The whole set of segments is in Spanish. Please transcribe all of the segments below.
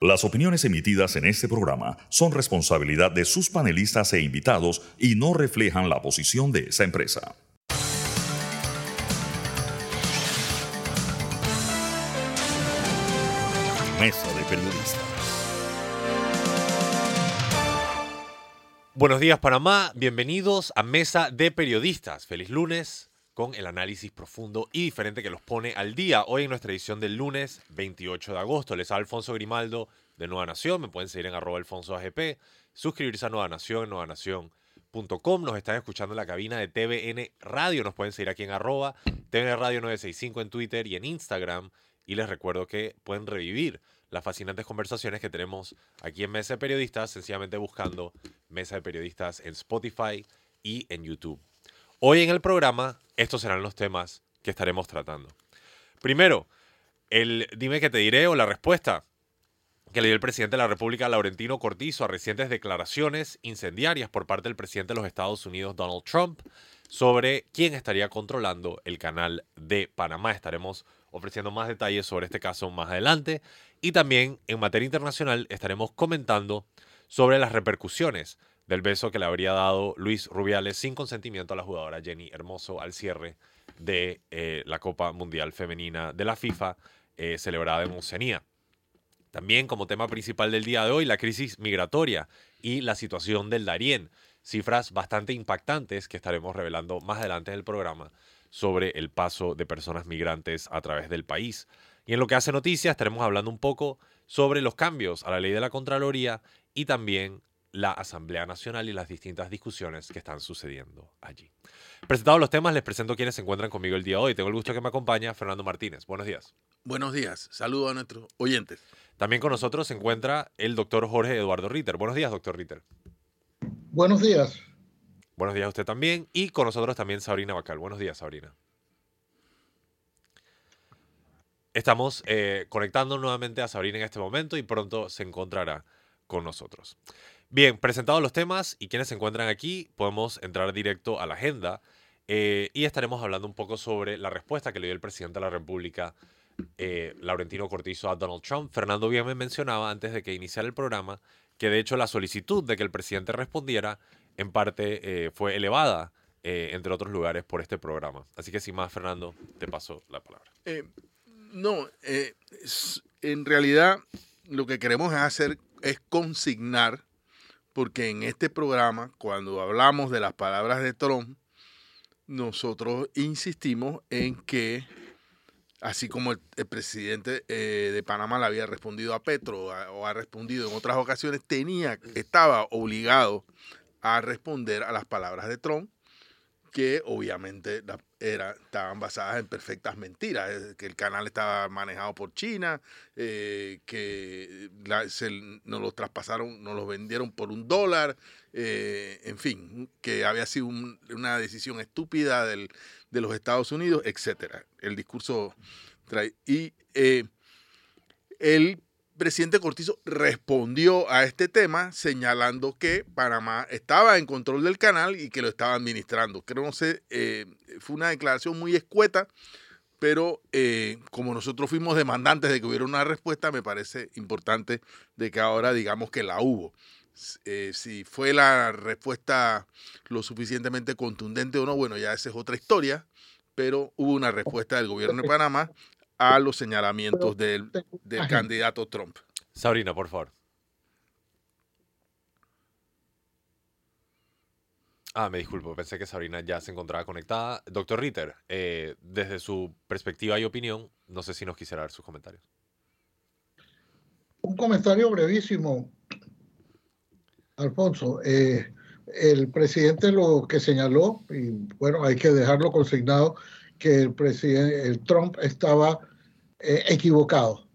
Las opiniones emitidas en este programa son responsabilidad de sus panelistas e invitados y no reflejan la posición de esa empresa. Mesa de Periodistas. Buenos días Panamá, bienvenidos a Mesa de Periodistas. Feliz lunes con el análisis profundo y diferente que los pone al día. Hoy en nuestra edición del lunes 28 de agosto. Les habla Alfonso Grimaldo de Nueva Nación. Me pueden seguir en arroba alfonso AGP. Suscribirse a Nueva Nación en nuevanación.com. Nos están escuchando en la cabina de TVN Radio. Nos pueden seguir aquí en arroba TVN Radio 965 en Twitter y en Instagram. Y les recuerdo que pueden revivir las fascinantes conversaciones que tenemos aquí en Mesa de Periodistas, sencillamente buscando Mesa de Periodistas en Spotify y en YouTube. Hoy en el programa, estos serán los temas que estaremos tratando. Primero, el dime que te diré o la respuesta que le dio el presidente de la República, Laurentino Cortizo, a recientes declaraciones incendiarias por parte del presidente de los Estados Unidos, Donald Trump, sobre quién estaría controlando el canal de Panamá. Estaremos ofreciendo más detalles sobre este caso más adelante. Y también en materia internacional estaremos comentando sobre las repercusiones del beso que le habría dado Luis Rubiales sin consentimiento a la jugadora Jenny Hermoso al cierre de eh, la Copa Mundial Femenina de la FIFA eh, celebrada en Oceanía. También como tema principal del día de hoy, la crisis migratoria y la situación del Darién. Cifras bastante impactantes que estaremos revelando más adelante en el programa sobre el paso de personas migrantes a través del país. Y en lo que hace noticia estaremos hablando un poco sobre los cambios a la ley de la Contraloría y también la Asamblea Nacional y las distintas discusiones que están sucediendo allí. Presentados los temas, les presento quienes se encuentran conmigo el día de hoy. Tengo el gusto que me acompaña Fernando Martínez. Buenos días. Buenos días. Saludos a nuestros oyentes. También con nosotros se encuentra el doctor Jorge Eduardo Ritter. Buenos días, doctor Ritter. Buenos días. Buenos días a usted también. Y con nosotros también Sabrina Bacal. Buenos días, Sabrina. Estamos eh, conectando nuevamente a Sabrina en este momento y pronto se encontrará con nosotros. Bien, presentados los temas y quienes se encuentran aquí, podemos entrar directo a la agenda eh, y estaremos hablando un poco sobre la respuesta que le dio el presidente de la República, eh, Laurentino Cortizo, a Donald Trump. Fernando bien me mencionaba antes de que iniciara el programa que de hecho la solicitud de que el presidente respondiera en parte eh, fue elevada, entre otros lugares, por este programa. Así que sin más, Fernando, te paso la palabra. no, en realidad lo que queremos hacer es consignar porque en este programa, cuando hablamos de las palabras de Trump, nosotros insistimos en que, así como el, presidente eh, de Panamá le había respondido a Petro o ha respondido en otras ocasiones, tenía, estaba obligado a responder a las palabras de Trump que obviamente era, estaban basadas en perfectas mentiras, que el canal estaba manejado por China, eh, que nos lo traspasaron, nos lo vendieron por un dólar, eh, en fin, que había sido una decisión estúpida del, de los Estados Unidos, etcétera. El discurso trae. Y eh, él presidente Cortizo respondió a este tema señalando que Panamá estaba en control del canal y que lo estaba administrando. Creo no sé, eh, fue una declaración muy escueta, pero eh, como nosotros fuimos demandantes de que hubiera una respuesta, me parece importante de que ahora digamos que la hubo. Eh, si fue la respuesta lo suficientemente contundente o no, bueno, ya esa es otra historia, pero hubo una respuesta del gobierno de Panamá a los señalamientos del, candidato Trump. Sabrina, por favor. Ah, me disculpo, pensé que Sabrina ya se encontraba conectada. Doctor Ritter, eh, desde su perspectiva y opinión, no sé si nos quisiera dar sus comentarios. Un comentario brevísimo, Alfonso. Eh, el presidente lo que señaló, y bueno, hay que dejarlo consignado, que el presidente el Trump estaba eh, equivocado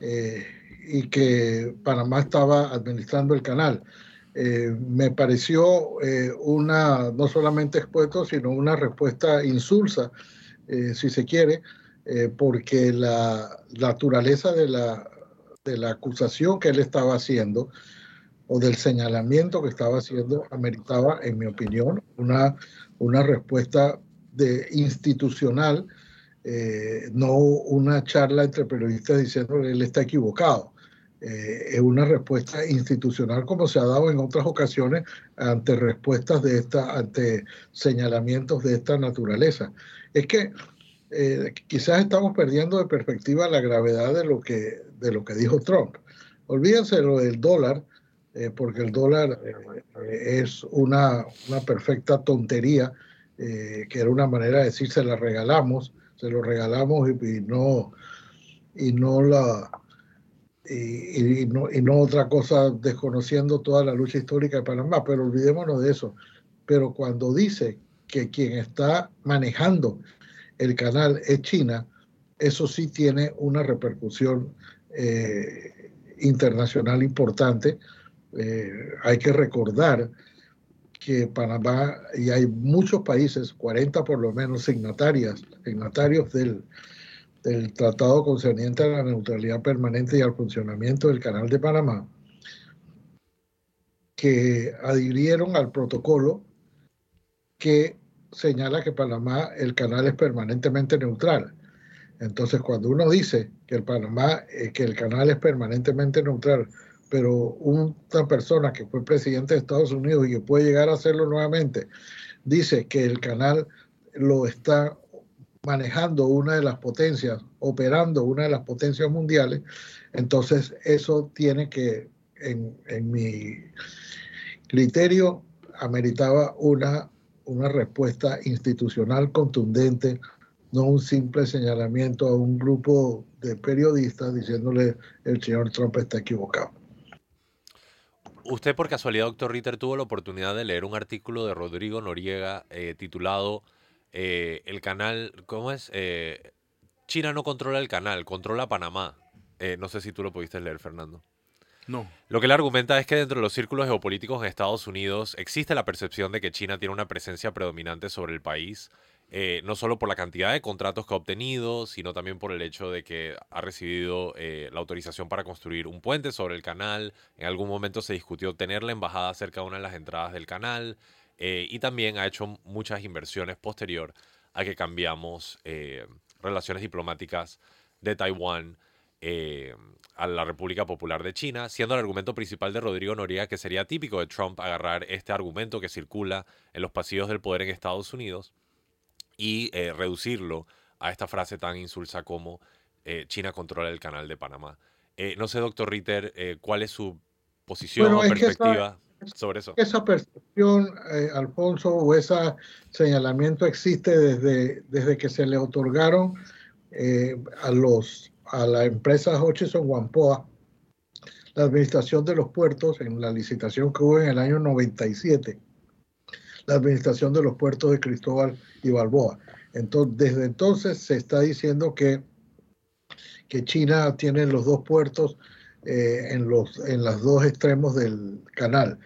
eh, y que Panamá estaba administrando el canal. Eh, me pareció una, no solamente expuesto, sino una respuesta insulsa, si se quiere, porque la naturaleza de la, de la acusación que él estaba haciendo o del señalamiento que estaba haciendo ameritaba, en mi opinión, una, una respuesta de institucional eh, no una charla entre periodistas diciendo que él está equivocado. eh, es una respuesta institucional como se ha dado en otras ocasiones ante respuestas de esta, ante señalamientos de esta naturaleza. Es que eh, quizás estamos perdiendo de perspectiva la gravedad de lo que, de lo que dijo Trump. Olvídense lo del dólar, porque el dólar es una, una, perfecta tontería, que era una manera de decir se la regalamos, se lo regalamos y no, y no la y, no, y, no, otra cosa desconociendo toda la lucha histórica de Panamá, pero olvidémonos de eso. Pero cuando dice que quien está manejando el canal es China, eso sí tiene una repercusión eh, internacional importante. Eh, hay que recordar que Panamá, y hay muchos países, 40 por lo menos signatarias, signatarios del, del Tratado concerniente a la neutralidad permanente y al funcionamiento del Canal de Panamá, que adhirieron al protocolo que señala que Panamá, el canal es permanentemente neutral. Entonces, cuando uno dice que el Panamá, eh, que el canal es permanentemente neutral, pero una persona que fue presidente de Estados Unidos y que puede llegar a hacerlo nuevamente, dice que el canal lo está manejando una de las potencias, operando una de las potencias mundiales, entonces eso tiene que, en, mi criterio, ameritaba una, una respuesta institucional contundente, no un simple señalamiento a un grupo de periodistas diciéndole el señor Trump está equivocado. Usted por casualidad, doctor Ritter, tuvo la oportunidad de leer un artículo de Rodrigo Noriega eh, titulado eh, el canal, ¿cómo es? Eh, China no controla el canal, controla Panamá. No sé si tú lo pudiste leer, Fernando. No. Lo que él argumenta es que dentro de los círculos geopolíticos en Estados Unidos existe la percepción de que China tiene una presencia predominante sobre el país, no solo por la cantidad de contratos que ha obtenido, sino también por el hecho de que ha recibido la autorización para construir un puente sobre el canal. En algún momento se discutió tener la embajada cerca de una de las entradas del canal. Eh, y también ha hecho muchas inversiones posterior a que cambiamos eh, relaciones diplomáticas de Taiwán eh, a la República Popular de China, siendo el argumento principal de Rodrigo Noriega que sería típico de Trump agarrar este argumento que circula en los pasillos del poder en Estados Unidos y reducirlo a esta frase tan insulsa como China controla el canal de Panamá. no sé, doctor Ritter, cuál es su posición o perspectiva sobre eso. Esa percepción, eh, Alfonso, o ese señalamiento existe desde, desde que se le otorgaron eh, a, los, a la empresa Hutchison Wampoa la administración de los puertos en la licitación que hubo en el año 97, la administración de los puertos de Cristóbal y Balboa. Entonces, desde entonces se está diciendo que, que China tiene los dos puertos eh, en, los, en los dos extremos del canal.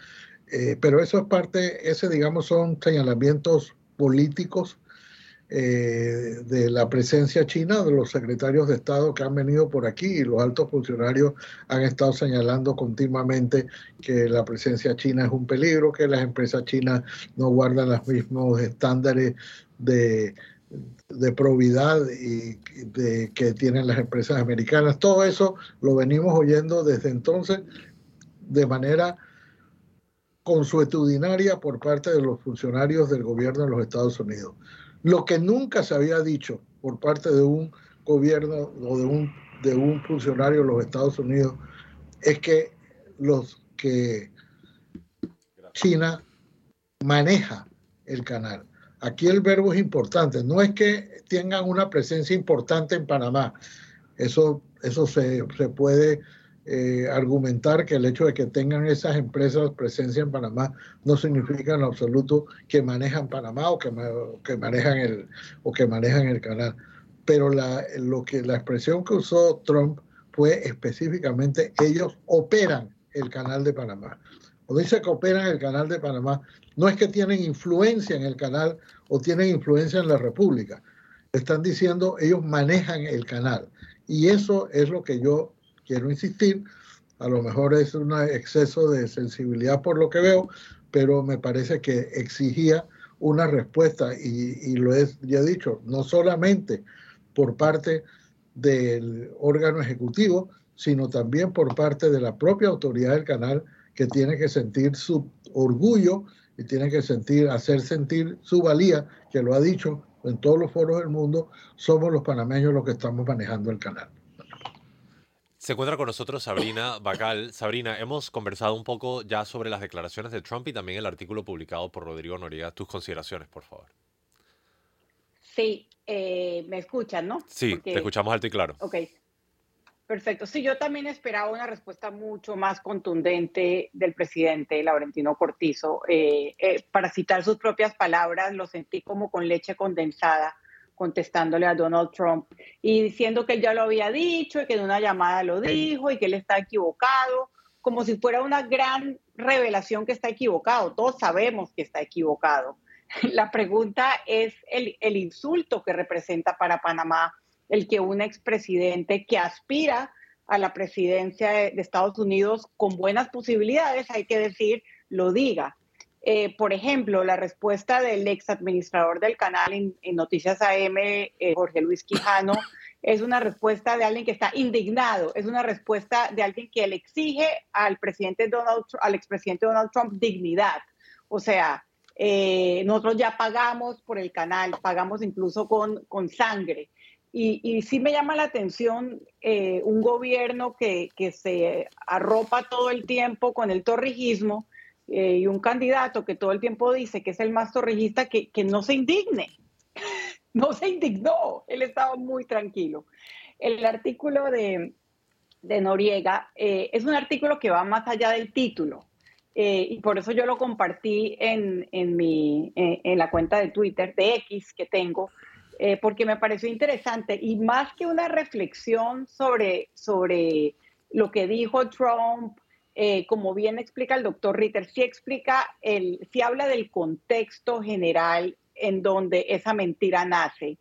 Eh, pero eso es parte, ese digamos son señalamientos políticos eh, de la presencia china, de los secretarios de Estado que han venido por aquí y los altos funcionarios han estado señalando continuamente que la presencia china es un peligro, que las empresas chinas no guardan los mismos estándares de, de probidad y de, que tienen las empresas americanas. Todo eso lo venimos oyendo desde entonces de manera consuetudinaria por parte de los funcionarios del gobierno de los Estados Unidos. Lo que nunca se había dicho por parte de un gobierno o de un, de un funcionario de los Estados Unidos es que los que China maneja el canal Aquí el verbo es importante. No es que tengan una presencia importante en Panamá. Eso, eso se, puede eh, argumentar que el hecho de que tengan esas empresas presencia en Panamá no significa en absoluto que manejan Panamá o que, manejan el o que manejan el canal. Pero la, lo que la expresión que usó Trump fue específicamente ellos operan el canal de Panamá. Cuando dice que operan el canal de Panamá, no es que tienen influencia en el canal o tienen influencia en la República. Están diciendo, ellos manejan el canal. Y eso es lo que yo quiero insistir. A lo mejor es un exceso de sensibilidad por lo que veo, pero me parece que exigía una respuesta y, lo he ya dicho, no solamente por parte del órgano ejecutivo, sino también por parte de la propia autoridad del canal que tiene que sentir su orgullo y tiene que sentir, hacer sentir su valía, que lo ha dicho en todos los foros del mundo, somos los panameños los que estamos manejando el canal. Se encuentra con nosotros Sabrina Bacal. Sabrina, hemos conversado un poco ya sobre las declaraciones de Trump y también el artículo publicado por Rodrigo Noriega. Tus consideraciones, por favor. Sí, eh, me escuchan, ¿no? Sí, te escuchamos alto y claro. Ok, perfecto. Sí, yo también esperaba una respuesta mucho más contundente del presidente Laurentino Cortizo. Eh, eh, para citar sus propias palabras, lo sentí como con leche condensada contestándole a Donald Trump y diciendo que él ya lo había dicho y que en una llamada lo dijo y que él está equivocado, como si fuera una gran revelación que está equivocado. Todos sabemos que está equivocado. La pregunta es el, el insulto que representa para Panamá el que un expresidente que aspira a la presidencia de, Estados Unidos con buenas posibilidades, hay que decir, lo diga. Eh, por ejemplo, la respuesta del ex administrador del canal en, Noticias AM, eh, Jorge Luis Quijano, es una respuesta de alguien que está indignado, es una respuesta de alguien que le exige al presidente Donald, al expresidente Donald Trump dignidad. O sea, eh, nosotros ya pagamos por el canal, pagamos incluso con, con sangre. Y, sí me llama la atención un gobierno que, que, se arropa todo el tiempo con el torrijismo eh, y un candidato que todo el tiempo dice que es el más torrijista, que, que no se indigne. no se indignó, él estaba muy tranquilo. El artículo de, de Noriega es un artículo que va más allá del título. Eh, y por eso yo lo compartí en, en, mi, eh, en la cuenta de Twitter, de X que tengo, eh, porque me pareció interesante y más que una reflexión sobre, sobre lo que dijo Trump, como bien explica el doctor Ritter, sí explica, sí habla del contexto general en donde esa mentira nace,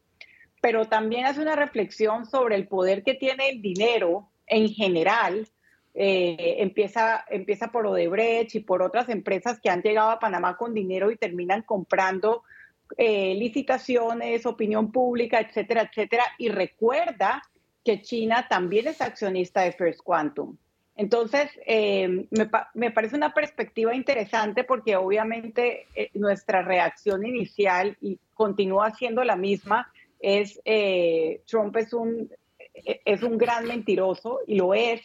pero también hace una reflexión sobre el poder que tiene el dinero en general eh, empieza, empieza por Odebrecht y por otras empresas que han llegado a Panamá con dinero y terminan comprando eh, licitaciones, opinión pública, etcétera, etcétera. Y recuerda que China también es accionista de First Quantum. Entonces, eh, me, me, parece una perspectiva interesante porque obviamente nuestra reacción inicial y continúa siendo la misma, es Trump es un, es un gran mentiroso y lo es,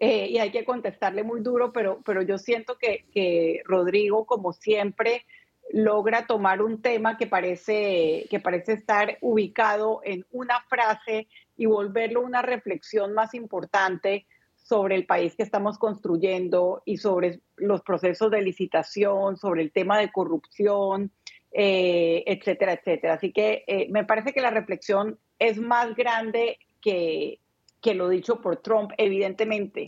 eh, y hay que contestarle muy duro, pero, pero yo siento que, que, Rodrigo, como siempre, logra tomar un tema que parece, que parece estar ubicado en una frase y volverlo una reflexión más importante sobre el país que estamos construyendo y sobre los procesos de licitación, sobre el tema de corrupción, eh, etcétera, etcétera. Así que eh, me parece que la reflexión es más grande que, que lo dicho por Trump, evidentemente.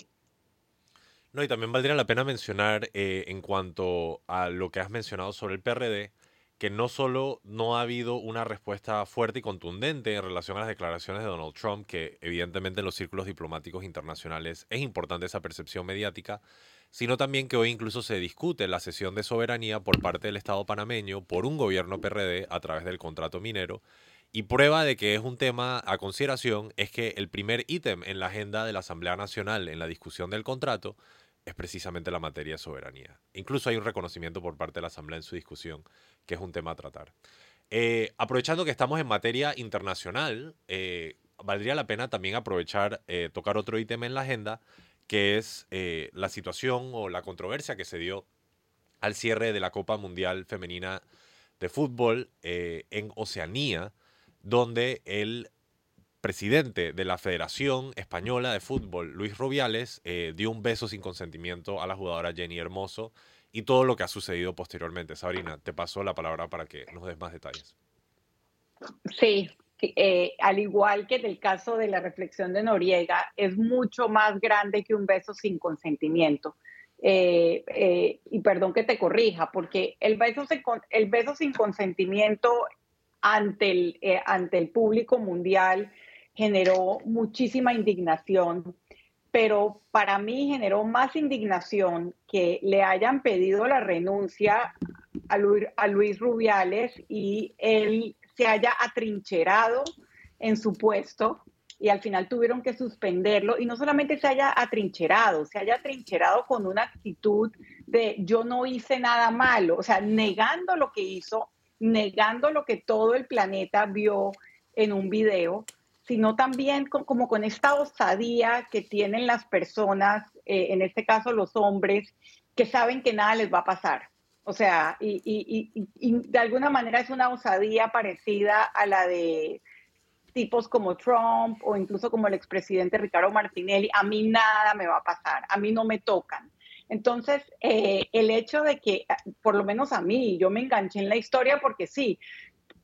No, y también valdría la pena mencionar eh, en cuanto a lo que has mencionado sobre el PRD, que no solo no ha habido una respuesta fuerte y contundente en relación a las declaraciones de Donald Trump, que evidentemente en los círculos diplomáticos internacionales es importante esa percepción mediática, sino también que hoy incluso se discute la cesión de soberanía por parte del Estado panameño por un gobierno PRD a través del contrato minero. Y prueba de que es un tema a consideración es que el primer ítem en la agenda de la Asamblea Nacional en la discusión del contrato es precisamente la materia de soberanía. Incluso hay un reconocimiento por parte de la Asamblea en su discusión, que es un tema a tratar. Eh, aprovechando que estamos en materia internacional, eh, valdría la pena también aprovechar, eh, tocar otro ítem en la agenda, que es la situación o la controversia que se dio al cierre de la Copa Mundial Femenina de Fútbol en Oceanía, donde el presidente de la Federación Española de Fútbol, Luis Rubiales, eh, dio un beso sin consentimiento a la jugadora Jenny Hermoso y todo lo que ha sucedido posteriormente. Sabrina, te paso la palabra para que nos des más detalles. Sí, eh, al igual que en el caso de la reflexión de Noriega, es mucho más grande que un beso sin consentimiento. Eh, y perdón que te corrija, porque el beso, el beso sin consentimiento ante el, ante el público mundial generó muchísima indignación, pero para mí generó más indignación que le hayan pedido la renuncia a Luis, a Luis Rubiales y él se haya atrincherado en su puesto y al final tuvieron que suspenderlo. Y no solamente se haya atrincherado, se haya atrincherado con una actitud de yo no hice nada malo, o sea, negando lo que hizo, negando lo que todo el planeta vio en un video, sino también como con esta osadía que tienen las personas, eh, en este caso los hombres, que saben que nada les va a pasar. O sea, y, y de alguna manera es una osadía parecida a la de tipos como Trump o incluso como el expresidente Ricardo Martinelli, a mí nada me va a pasar, a mí no me tocan. Entonces, eh, el hecho de que, por lo menos a mí, yo me enganché en la historia porque sí,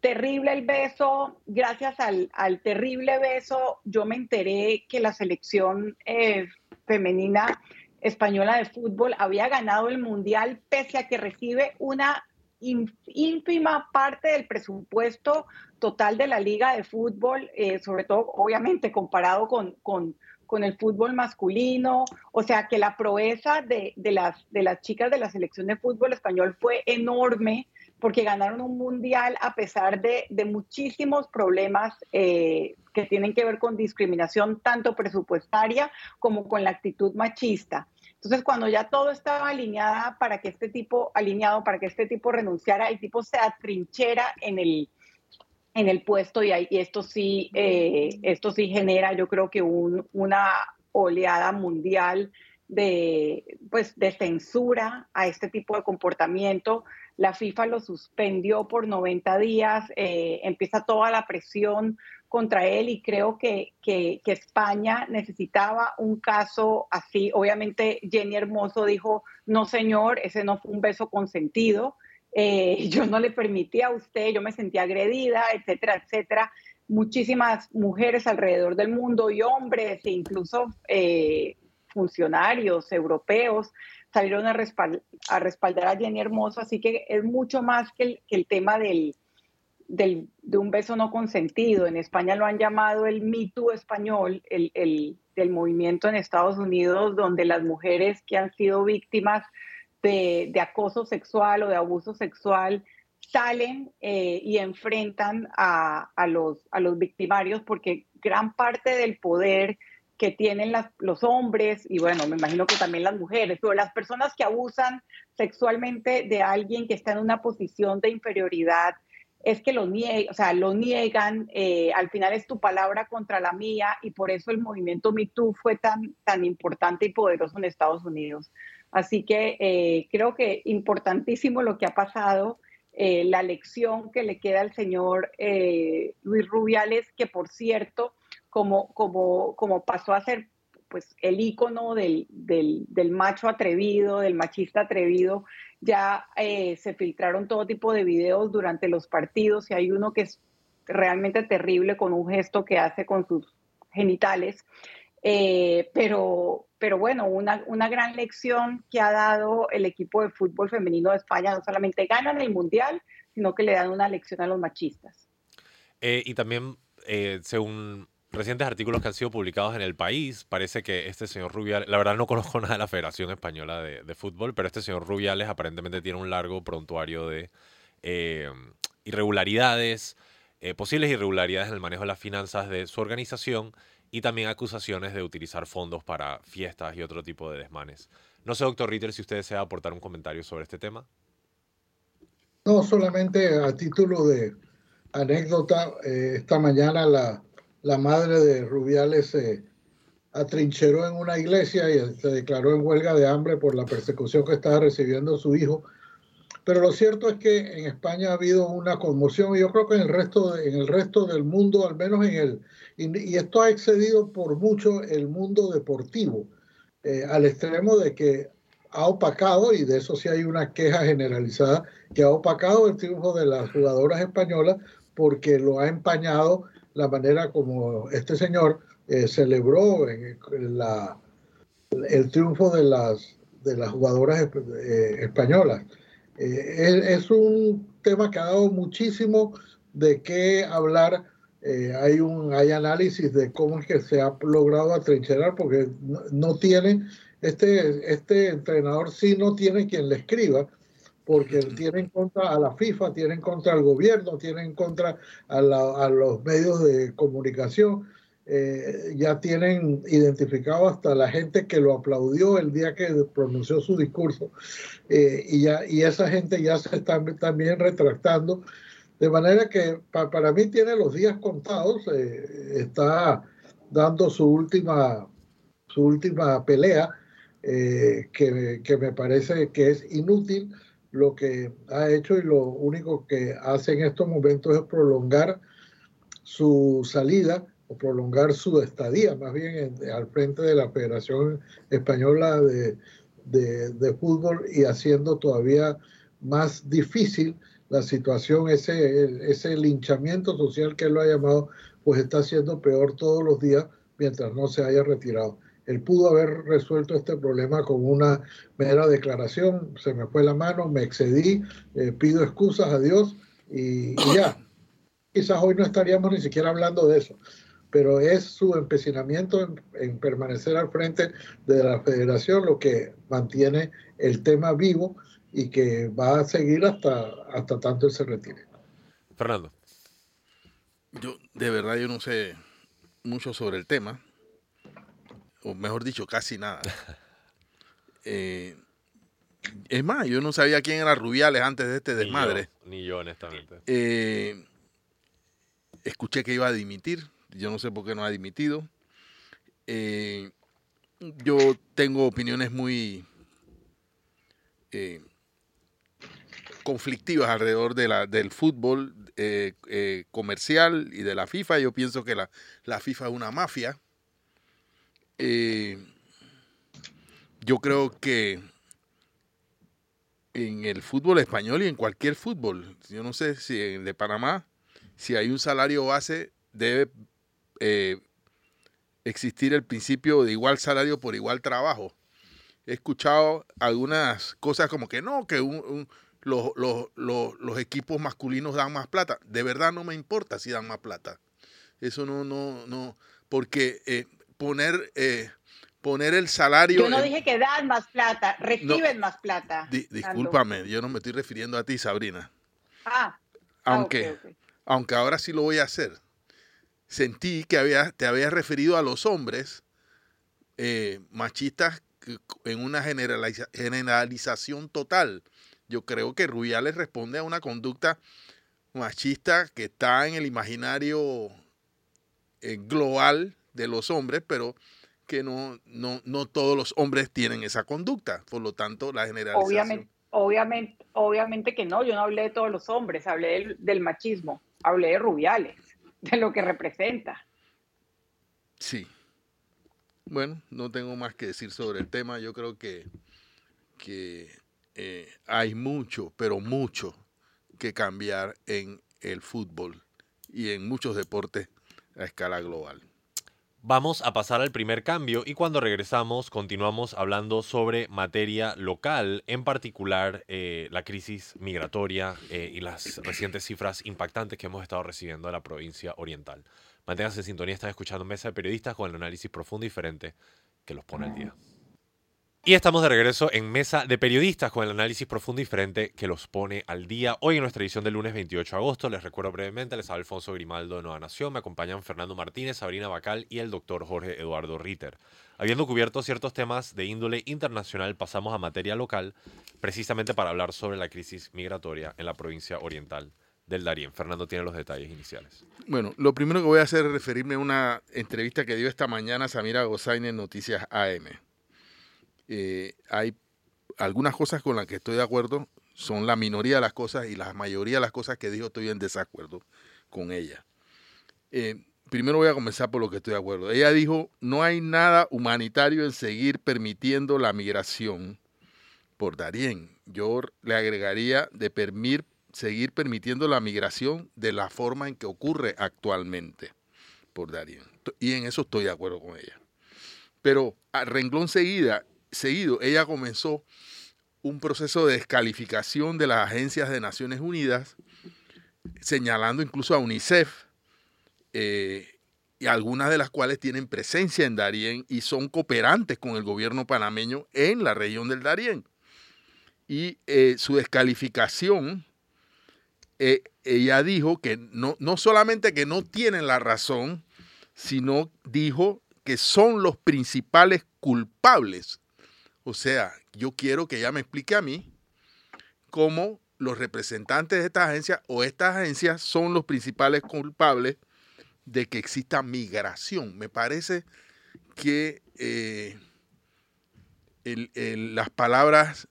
terrible el beso, gracias al, terrible beso, yo me enteré que la selección eh, femenina española de fútbol había ganado el mundial pese a que recibe una ínfima parte del presupuesto total de la liga de fútbol, eh, sobre todo obviamente comparado con, con, con, el fútbol masculino, o sea que la proeza de, de, las, de las chicas de la selección de fútbol español fue enorme porque ganaron un mundial a pesar de, de muchísimos problemas eh, que tienen que ver con discriminación tanto presupuestaria como con la actitud machista. Entonces, cuando ya todo estaba alineado para que este tipo, alineado para que este tipo renunciara, el tipo se atrinchera en el, en el puesto y, y esto sí, eh, esto sí genera, yo creo que una oleada mundial de, pues, de censura a este tipo de comportamiento. La FIFA lo suspendió por 90 días, eh, empieza toda la presión contra él y creo que, que, España necesitaba un caso así. Obviamente Jenny Hermoso dijo, no señor, ese no fue un beso consentido, eh, yo no le permití a usted, yo me sentía agredida, etcétera, etcétera. Muchísimas mujeres alrededor del mundo y hombres e incluso eh, funcionarios europeos salieron a, a, respaldar a Jenny Hermoso, así que es mucho más que el, que el tema del, del, de un beso no consentido. En España lo han llamado el Me Too español, el, el, del movimiento en Estados Unidos, donde las mujeres que han sido víctimas de, de acoso sexual o de abuso sexual salen eh, y enfrentan a, a, los, a los victimarios porque gran parte del poder que tienen los hombres y bueno, me imagino que también las mujeres, pero las personas que abusan sexualmente de alguien que está en una posición de inferioridad es que lo niegan, o sea, lo niegan, eh, al final es tu palabra contra la mía y por eso el movimiento MeToo fue tan, tan importante y poderoso en Estados Unidos. Así que eh, creo que importantísimo lo que ha pasado, eh, la lección que le queda al señor Luis Rubiales, que por cierto, como, como, como pasó a ser pues el ícono del, del, macho atrevido, del machista atrevido, ya eh, se filtraron todo tipo de videos durante los partidos y hay uno que es realmente terrible con un gesto que hace con sus genitales. Eh, pero, pero bueno, una, una, gran legción que ha dado el equipo de fútbol femenino de España, no solamente ganan el Mundial, sino que le dan una lección a los machistas. Eh, y también, según recientes artículos que han sido publicados en el país, parece que este señor Rubiales, la verdad no conozco nada de la Federación Española de, Fútbol, pero este señor Rubiales aparentemente tiene un largo prontuario de eh, irregularidades, eh, posibles irregularidades en el manejo de las finanzas de su organización y también acusaciones de utilizar fondos para fiestas y otro tipo de desmanes. No sé, doctor Ritter, si usted desea aportar un comentario sobre este tema. No, solamente a título de anécdota, eh, esta mañana la la madre de Rubiales se atrincheró en una iglesia y se declaró en huelga de hambre por la persecución que estaba recibiendo su hijo. Pero lo cierto es que en España ha habido una conmoción y yo creo que en el resto, en el resto del mundo, al menos en el, y, esto ha excedido por mucho el mundo deportivo, eh, al extremo de que ha opacado, y de eso sí hay una queja generalizada, que ha opacado el triunfo de las jugadoras españolas porque lo ha empañado la manera como este señor eh, celebró la, el triunfo de las, de las jugadoras eh, españolas. Eh, es, un tema que ha dado muchísimo de qué hablar. hay, un, hay análisis de cómo es que se ha logrado atrincherar, porque no, no tiene, este, este entrenador sí no tiene quien le escriba, porque tiene en contra a la FIFA, tiene en contra al gobierno, tiene en contra a, los medios de comunicación. eh, ya tienen identificado hasta la gente que lo aplaudió el día que pronunció su discurso eh, y, ya, y esa gente ya se está también retractando. De manera que para mí tiene los días contados, eh, está dando su última, su última pelea, que, que me parece que es inútil lo que ha hecho y lo único que hace en estos momentos es prolongar su salida o prolongar su estadía, más bien al frente de la Federación Española de, de, Fútbol y haciendo todavía más difícil la situación, ese, ese linchamiento social que él lo ha llamado, pues está siendo peor todos los días mientras no se haya retirado. Él pudo haber resuelto este problema con una mera declaración, se me fue la mano, me excedí, eh, pido excusas a Dios y ya. Quizás hoy no estaríamos ni siquiera hablando de eso pero es su empecinamiento en, permanecer al frente de la federación lo que mantiene el tema vivo y que va a seguir hasta, hasta tanto él se retire. Fernando. Yo, de verdad, yo no sé mucho sobre el tema, o mejor dicho, casi nada. Eh, es más, yo no sabía quién era Rubiales antes de este desmadre. Ni yo, honestamente. Eh, escuché que iba a dimitir yo no sé por qué no ha dimitido. Eh, yo tengo opiniones muy conflictivas alrededor de la, del fútbol comercial y de la FIFA. Yo pienso que la, la FIFA es una mafia. Yo creo que en el fútbol español y en cualquier fútbol, yo no sé si en el de Panamá, si hay un salario base, debe eh, existir el principio de igual salario por igual trabajo. He escuchado algunas cosas como que no, que los, equipos masculinos dan más plata. De verdad no me importa si dan más plata. Eso no, no, no, porque eh, poner, eh, poner el salario... Yo no dije que dan más plata, reciben más plata. discúlpame, yo no me estoy refiriendo a ti, Sabrina. Ah. Aunque, ah, aunque ahora sí lo voy a hacer sentí que había, te habías referido a los hombres eh, machistas en una generalización total. Yo creo que Rubiales responde a una conducta machista que está en el imaginario eh, global de los hombres, pero que no, no, no todos los hombres tienen esa conducta. Por lo tanto, la generalización. Obviamente, obviamente, obviamente que no, yo no hablé de todos los hombres, hablé del machismo, hablé de Rubiales de lo que representa. Sí. Bueno, no tengo más que decir sobre el tema. Yo creo que, que eh, hay mucho, pero mucho que cambiar en el fútbol y en muchos deportes a escala global. Vamos a pasar al primer cambio y cuando regresamos continuamos hablando sobre materia local, en particular eh, la crisis migratoria eh, y las recientes cifras impactantes que hemos estado recibiendo de la provincia oriental. Manténganse en sintonía, están escuchando Mesa de Periodistas con el análisis profundo y diferente que los pone al día. Y estamos de regreso en Mesa de Periodistas con el análisis profundo y diferente que los pone al día. Hoy en nuestra edición del lunes 28 de agosto, les recuerdo brevemente, les habla Alfonso Grimaldo de Nueva Nación, me acompañan Fernando Martínez, Sabrina Bacal y el doctor Jorge Eduardo Ritter. Habiendo cubierto ciertos temas de índole internacional, pasamos a materia local, precisamente para hablar sobre la crisis migratoria en la provincia oriental del Darién. Fernando tiene los detalles iniciales. Bueno, lo primero que voy a hacer es referirme a una entrevista que dio esta mañana Samira Gozain en Noticias AM eh, hay algunas cosas con las que estoy de acuerdo, son la minoría de las cosas y la mayoría de las cosas que dijo estoy en desacuerdo con ella. Eh, primero voy a comenzar por lo que estoy de acuerdo. Ella dijo, no hay nada humanitario en seguir permitiendo la migración por Darien. Yo le agregaría de permitir, seguir permitiendo la migración de la forma en que ocurre actualmente por Darien. Y en eso estoy de acuerdo con ella. Pero a renglón seguida, seguido, ella comenzó un proceso de descalificación de las agencias de Naciones Unidas, señalando incluso a UNICEF, eh, y algunas de las cuales tienen presencia en Darién y son cooperantes con el gobierno panameño en la región del Darién. Y eh, su descalificación, eh, ella dijo que no, no solamente que no tienen la razón, sino dijo que son los principales culpables. O sea, yo quiero que ella me explique a mí cómo los representantes de esta agencia o estas agencias son los principales culpables de que exista migración. Me parece que eh, las palabras,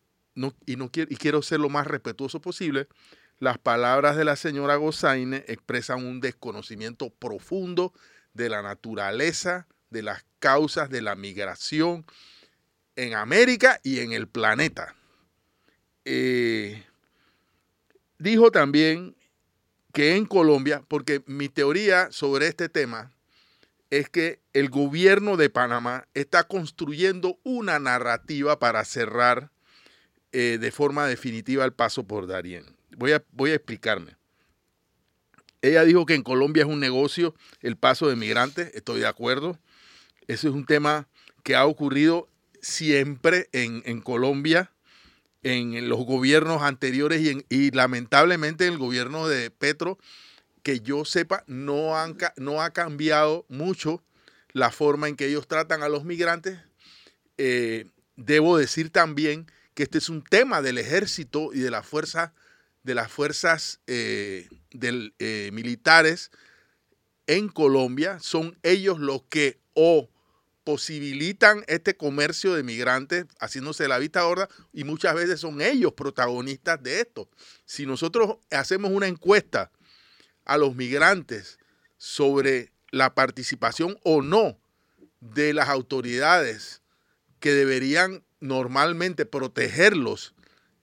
y, no quiero, y quiero ser lo más respetuoso posible, las palabras de la señora Gozaine expresan un desconocimiento profundo de la naturaleza, de las causas de la migración en América y en el planeta. Eh, dijo también que en Colombia, porque mi teoría sobre este tema es que el gobierno de Panamá está construyendo una narrativa para cerrar eh, de forma definitiva el paso por Darien. Voy a, voy a explicarme. Ella dijo que en Colombia es un negocio el paso de migrantes, estoy de acuerdo. Ese es un tema que ha ocurrido siempre en, en Colombia en los gobiernos anteriores y, lamentablemente en el gobierno de Petro, que yo sepa, no, no ha cambiado mucho la forma en que ellos tratan a los migrantes. Eh, debo decir también que este es un tema del ejército y de las fuerzas, de las fuerzas eh, del, eh, militares en Colombia. Son ellos los que o posibilitan este comercio de migrantes haciéndose la vista gorda y muchas veces son ellos protagonistas de esto. Si nosotros hacemos una encuesta a los migrantes sobre la participación o no de las autoridades que deberían normalmente protegerlos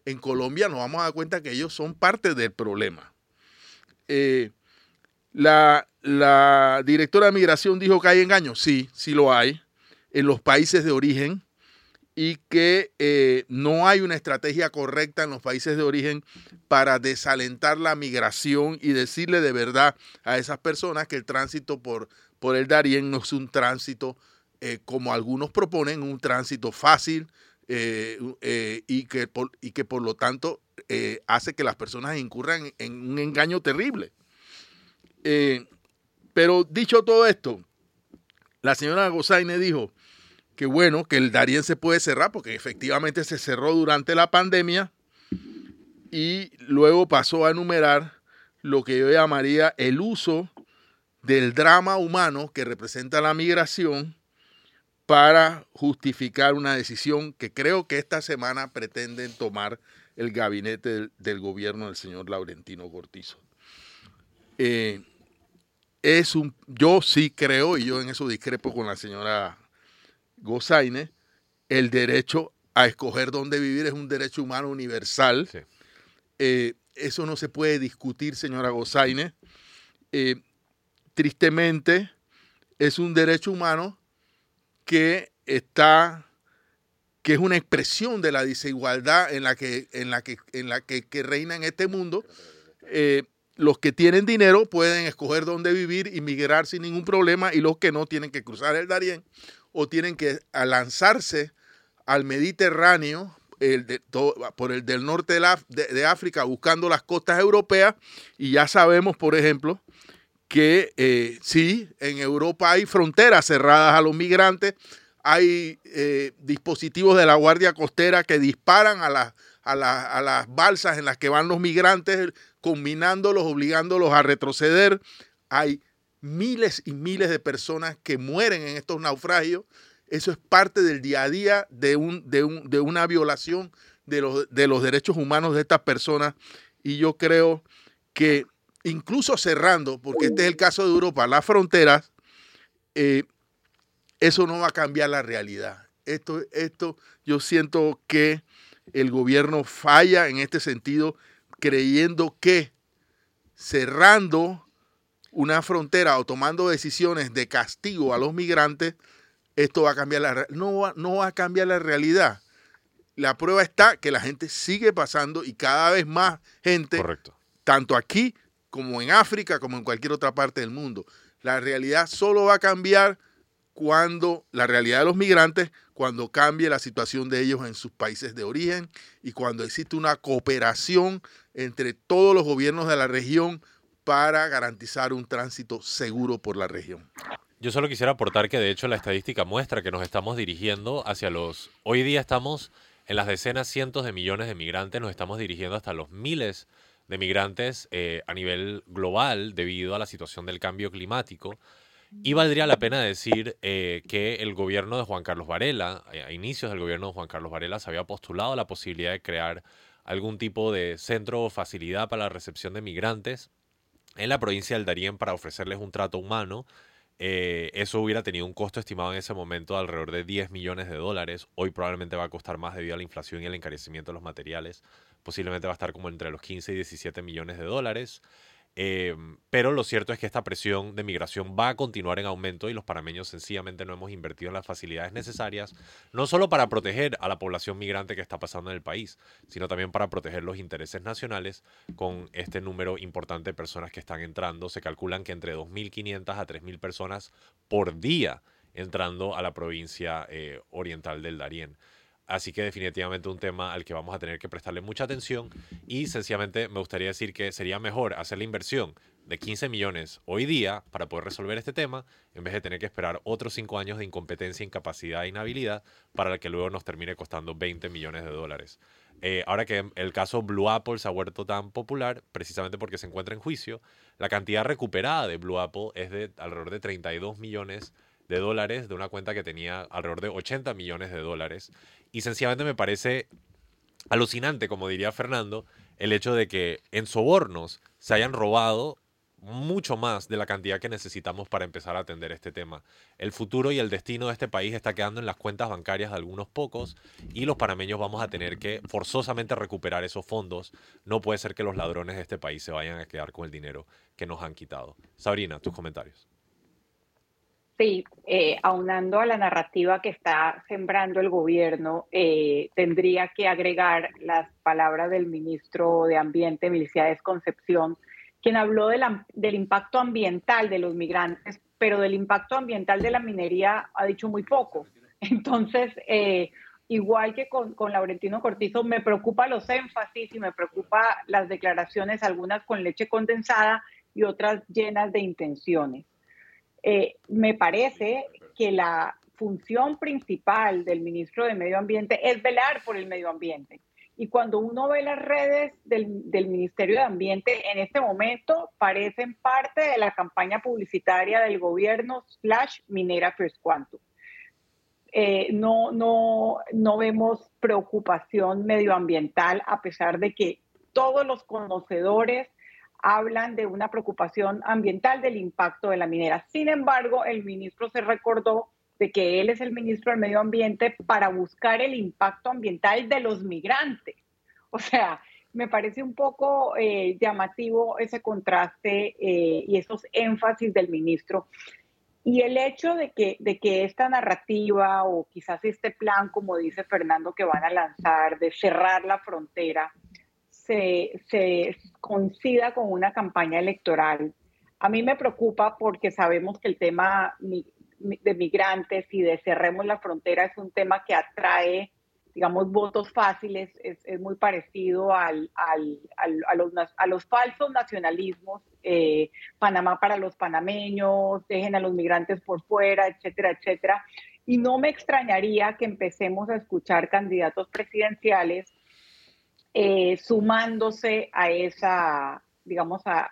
en Colombia, nos vamos a dar cuenta que ellos son parte del problema. Eh, la, la directora de migración dijo que hay engaños. Sí, sí lo hay en los países de origen y que eh, no hay una estrategia correcta en los países de origen para desalentar la migración y decirle de verdad a esas personas que el tránsito por, por el Darién no es un tránsito eh, como algunos proponen, un tránsito fácil eh, y, que por, y que por lo tanto hace que las personas incurran en un engaño terrible. pero dicho todo esto, la señora Gozaine dijo, que bueno, que el Darien se puede cerrar porque efectivamente se cerró durante la pandemia y luego pasó a enumerar lo que yo llamaría el uso del drama humano que representa la migración para justificar una decisión que creo que esta semana pretenden tomar el gabinete del, gobierno del señor Laurentino Cortizo. Eh, es un, yo sí creo, y yo en eso discrepo con la señora Gozaine, el derecho a escoger dónde vivir es un derecho humano universal. Eh, eso no se puede discutir, señora Gozaine. Eh, tristemente, es un derecho humano que está que es una expresión de la desigualdad en la que, en la que, en la que, reina en este mundo. Eh, los que tienen dinero pueden escoger dónde vivir y migrar sin ningún problema y los que no tienen que cruzar el Darién o tienen que lanzarse al Mediterráneo por el del norte de, África buscando las costas europeas y ya sabemos, por ejemplo, que eh, sí, en Europa hay fronteras cerradas a los migrantes, hay eh, dispositivos de la Guardia Costera que disparan a, a las balsas en las que van los migrantes, combinándolos, obligándolos a retroceder. Hay miles y miles de personas que mueren en estos naufragios. Eso es parte del día a día de, un, de, un, de una violación de los, de los derechos humanos de estas personas. Y yo creo que incluso cerrando, porque este es el caso de Europa, las fronteras, eh, eso no va a cambiar la realidad. Esto, esto, yo siento que el gobierno falla en este sentido, creyendo que cerrando una frontera o tomando decisiones de castigo a los migrantes, esto va a cambiar la no va, no va a cambiar la realidad. La prueba está que la gente sigue pasando y cada vez más gente, tanto aquí como en África, como en cualquier otra parte del mundo. La realidad solo va a cambiar cuando la realidad de los migrantes, cuando cambie la situación de ellos en sus países de origen y cuando existe una cooperación entre todos los gobiernos de la región para garantizar un tránsito seguro por la región. Yo solo quisiera aportar que de hecho la estadística muestra que nos estamos dirigiendo hacia los... Hoy día estamos en las decenas, cientos de millones de migrantes, nos estamos dirigiendo hasta los miles de migrantes eh, a nivel global debido a la situación del cambio climático. Y valdría la pena decir eh, que el gobierno de Juan Carlos Varela, a inicios del gobierno de Juan Carlos Varela, se había postulado la posibilidad de crear algún tipo de centro o facilidad para la recepción de migrantes en la provincia del Darién para ofrecerles un trato humano. Eh, eso hubiera tenido un costo estimado en ese momento de alrededor de 10 millones de dólares. Hoy probablemente va a costar más debido a la inflación y el encarecimiento de los materiales. Posiblemente va a estar como entre los 15 y 17 millones de dólares. Em, pero lo cierto es que esta presión de migración va a continuar en aumento y los panameños sencillamente no hemos invertido en las facilidades necesarias, no solo para proteger a la población migrante que está pasando en el país, sino también para proteger los intereses nacionales con este número importante de personas que están entrando. Se calculan que entre 2.500 a 3.000 personas por día entrando a la provincia eh, oriental del Darién. Así que definitivamente un tema al que vamos a tener que prestarle mucha atención y sencillamente me gustaría decir que sería mejor hacer la inversión de 15 millones hoy día para poder resolver este tema en vez de tener que esperar otros 5 años de incompetencia, incapacidad e inhabilidad para que luego nos termine costando 20 millones de dólares. Eh, ahora que el caso Blue Apple se ha vuelto tan popular, precisamente porque se encuentra en juicio, la cantidad recuperada de Blue Apple es de alrededor de 32 millones de dólares de una cuenta que tenía alrededor de 80 millones de dólares. Y sencillamente me parece alucinante, como diría Fernando, el hecho de que en sobornos se hayan robado mucho más de la cantidad que necesitamos para empezar a atender este tema. El futuro y el destino de este país está quedando en las cuentas bancarias de algunos pocos y los panameños vamos a tener que forzosamente recuperar esos fondos. No puede ser que los ladrones de este país se vayan a quedar con el dinero que nos han quitado. Sabrina, tus comentarios. Sí, eh, aunando a la narrativa que está sembrando el gobierno, eh, tendría que agregar las palabras del ministro de Ambiente, Miliciades Concepción, quien habló del impacto ambiental de los migrantes, pero del impacto ambiental de la minería ha dicho muy poco. Entonces, eh, igual que con, con, Laurentino Cortizo, me preocupa los énfasis y me preocupa las declaraciones, algunas con leche condensada y otras llenas de intenciones. Eh, me parece que la función principal del ministro de Medio Ambiente es velar por el medio ambiente. Y cuando uno ve las redes del, Ministerio de Ambiente en este momento, parecen parte de la campaña publicitaria del gobierno slash minera First Quantum. Eh, no, no, no vemos preocupación medioambiental a pesar de que todos los conocedores hablan de una preocupación ambiental del impacto de la minera. Sin embargo, el ministro se recordó de que él es el ministro del Medio Ambiente para buscar el impacto ambiental de los migrantes. O sea, me parece un poco eh, llamativo ese contraste eh, y esos énfasis del ministro. Y el hecho de que, de que esta narrativa o quizás este plan, como dice Fernando, que van a lanzar de cerrar la frontera, se, coincida con una campaña electoral. A mí me preocupa porque sabemos que el tema de migrantes y de cerremos la frontera es un tema que atrae, digamos, votos fáciles, es, muy parecido a, los, falsos nacionalismos, eh, Panamá para los panameños, dejen a los migrantes por fuera, etcétera, etcétera. Y no me extrañaría que empecemos a escuchar candidatos presidenciales eh, sumándose a esa, digamos, a,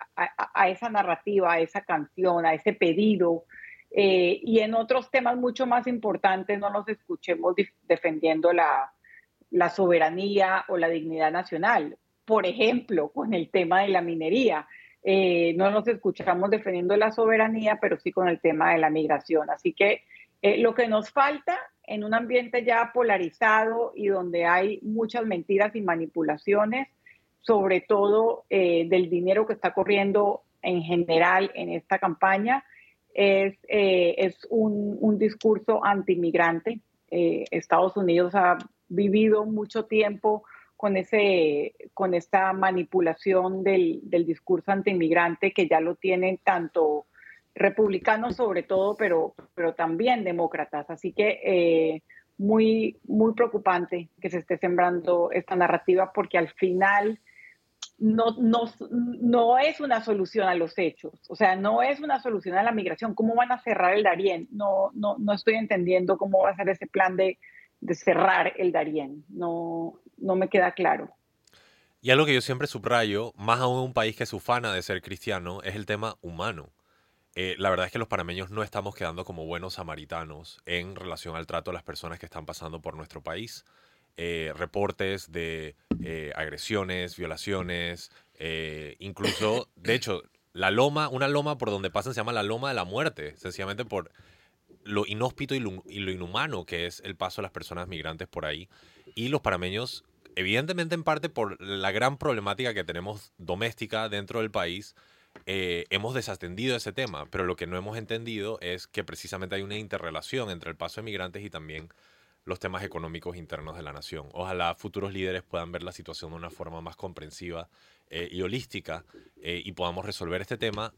esa narrativa, a esa canción, a ese pedido. Eh, y en otros temas mucho más importantes no nos escuchemos defendiendo la, soberanía o la dignidad nacional. Por ejemplo, con el tema de la minería. Eh, no nos escuchamos defendiendo la soberanía, pero sí con el tema de la migración. Así que lo que nos falta en un ambiente ya polarizado y donde hay muchas mentiras y manipulaciones, sobre todo eh, del dinero que está corriendo en general en esta campaña, es, eh, es un, un, discurso antimigrante. Eh, Estados Unidos ha vivido mucho tiempo con, ese, con esta manipulación del, del discurso antimigrante que ya lo tienen tanto republicanos sobre todo, pero, pero también demócratas. Así que eh, muy, muy preocupante que se esté sembrando esta narrativa porque al final no, no, no es una solución a los hechos, o sea, no es una solución a la migración. ¿Cómo van a cerrar el Darién? No, no, no estoy entendiendo cómo va a ser ese plan de, de cerrar el Darién. No, no me queda claro. Y algo que yo siempre subrayo, más aún en un país que es ufana de ser cristiano, es el tema humano. Eh, la verdad es que los panameños no estamos quedando como buenos samaritanos en relación al trato de las personas que están pasando por nuestro país. Eh, reportes de eh, agresiones, violaciones, incluso, de hecho, la loma, una loma por donde pasan se llama la loma de la muerte, sencillamente por lo inhóspito y lo, y lo inhumano que es el paso de las personas migrantes por ahí. Y los panameños, evidentemente en parte por la gran problemática que tenemos doméstica dentro del país, eh, hemos desatendido ese tema, pero lo que no hemos entendido es que precisamente hay una interrelación entre el paso de migrantes y también los temas económicos internos de la nación. Ojalá futuros líderes puedan ver la situación de una forma más comprensiva eh, y holística eh, y podamos resolver este tema.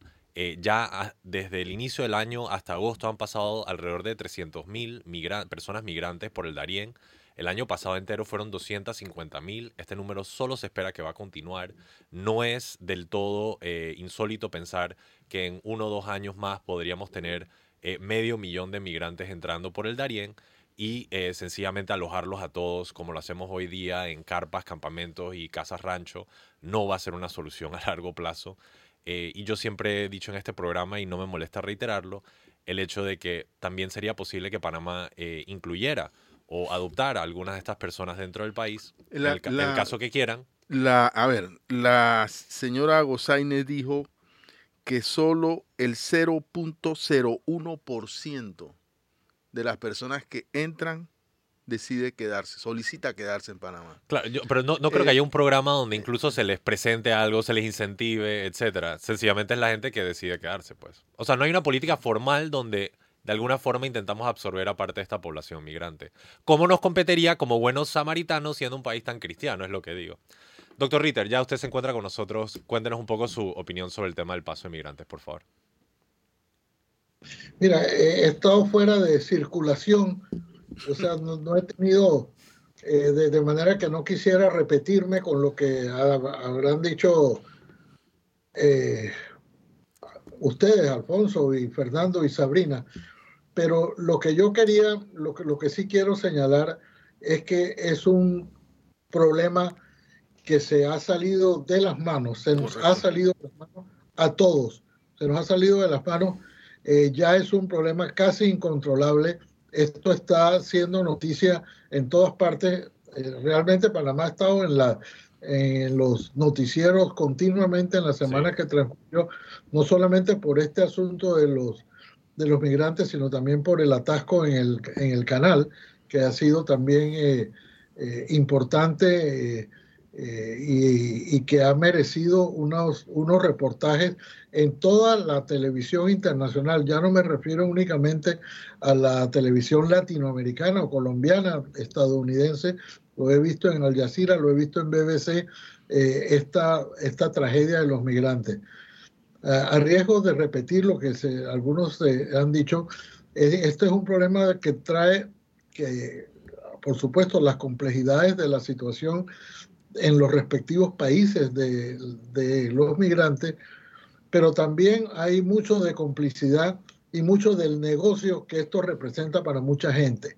ya desde el inicio del año hasta agosto han pasado alrededor de 300.000 personas migrantes por el Darién. El año pasado entero fueron 250 mil. Este número solo se espera que va a continuar. No es del todo eh, insólito pensar que en uno o dos años más podríamos tener eh, medio millón de migrantes entrando por el Darién y eh, sencillamente alojarlos a todos como lo hacemos hoy día en carpas, campamentos y casas rancho no va a ser una solución a largo plazo. y yo siempre he dicho en este programa, y no me molesta reiterarlo, el hecho de que también sería posible que Panamá incluyera o adoptar a algunas de estas personas dentro del país, en, el, caso que quieran. La, a ver, la señora Gozaine dijo que solo el 0.01% de las personas que entran decide quedarse, solicita quedarse en Panamá. Claro, pero no, no creo que eh, haya un programa donde incluso se les presente algo, se les incentive, etcétera. Sencillamente es la gente que decide quedarse, pues. O sea, no hay una política formal donde de alguna forma intentamos absorber a parte de esta población migrante. ¿Cómo nos competiría como buenos samaritanos siendo un país tan cristiano? Es lo que digo. Doctor Ritter, ya usted se encuentra con nosotros. Cuéntenos un poco su opinión sobre el tema del paso de migrantes, por favor. Mira, he estado fuera de circulación, o sea, no, he tenido, eh, de, manera que no quisiera repetirme con lo que habrán dicho eh, ustedes, Alfonso y Fernando y Sabrina. Pero lo que yo quería, lo que, lo que sí quiero señalar es que es un problema que se ha salido de las manos, se nos ha salido de las manos a todos, se nos ha salido de las manos, eh, ya es un problema casi incontrolable. Esto está siendo noticia en todas partes. Eh, realmente Panamá ha estado en la en los noticieros continuamente en la semana que transcurrió, no solamente por este asunto de los de los migrantes, sino también por el atasco en el, en el canal, que ha sido también eh, eh, importante eh, y, y, que ha merecido unos, unos reportajes en toda la televisión internacional. Ya no me refiero únicamente a la televisión latinoamericana o colombiana, estadounidense, lo he visto en Al Jazeera, lo he visto en BBC, esta, esta tragedia de los migrantes a riesgo de repetir lo que se, algunos han dicho, este es un problema que trae, que, por supuesto, las complejidades de la situación en los respectivos países de los migrantes, pero también hay mucho de complicidad y mucho del negocio que esto representa para mucha gente.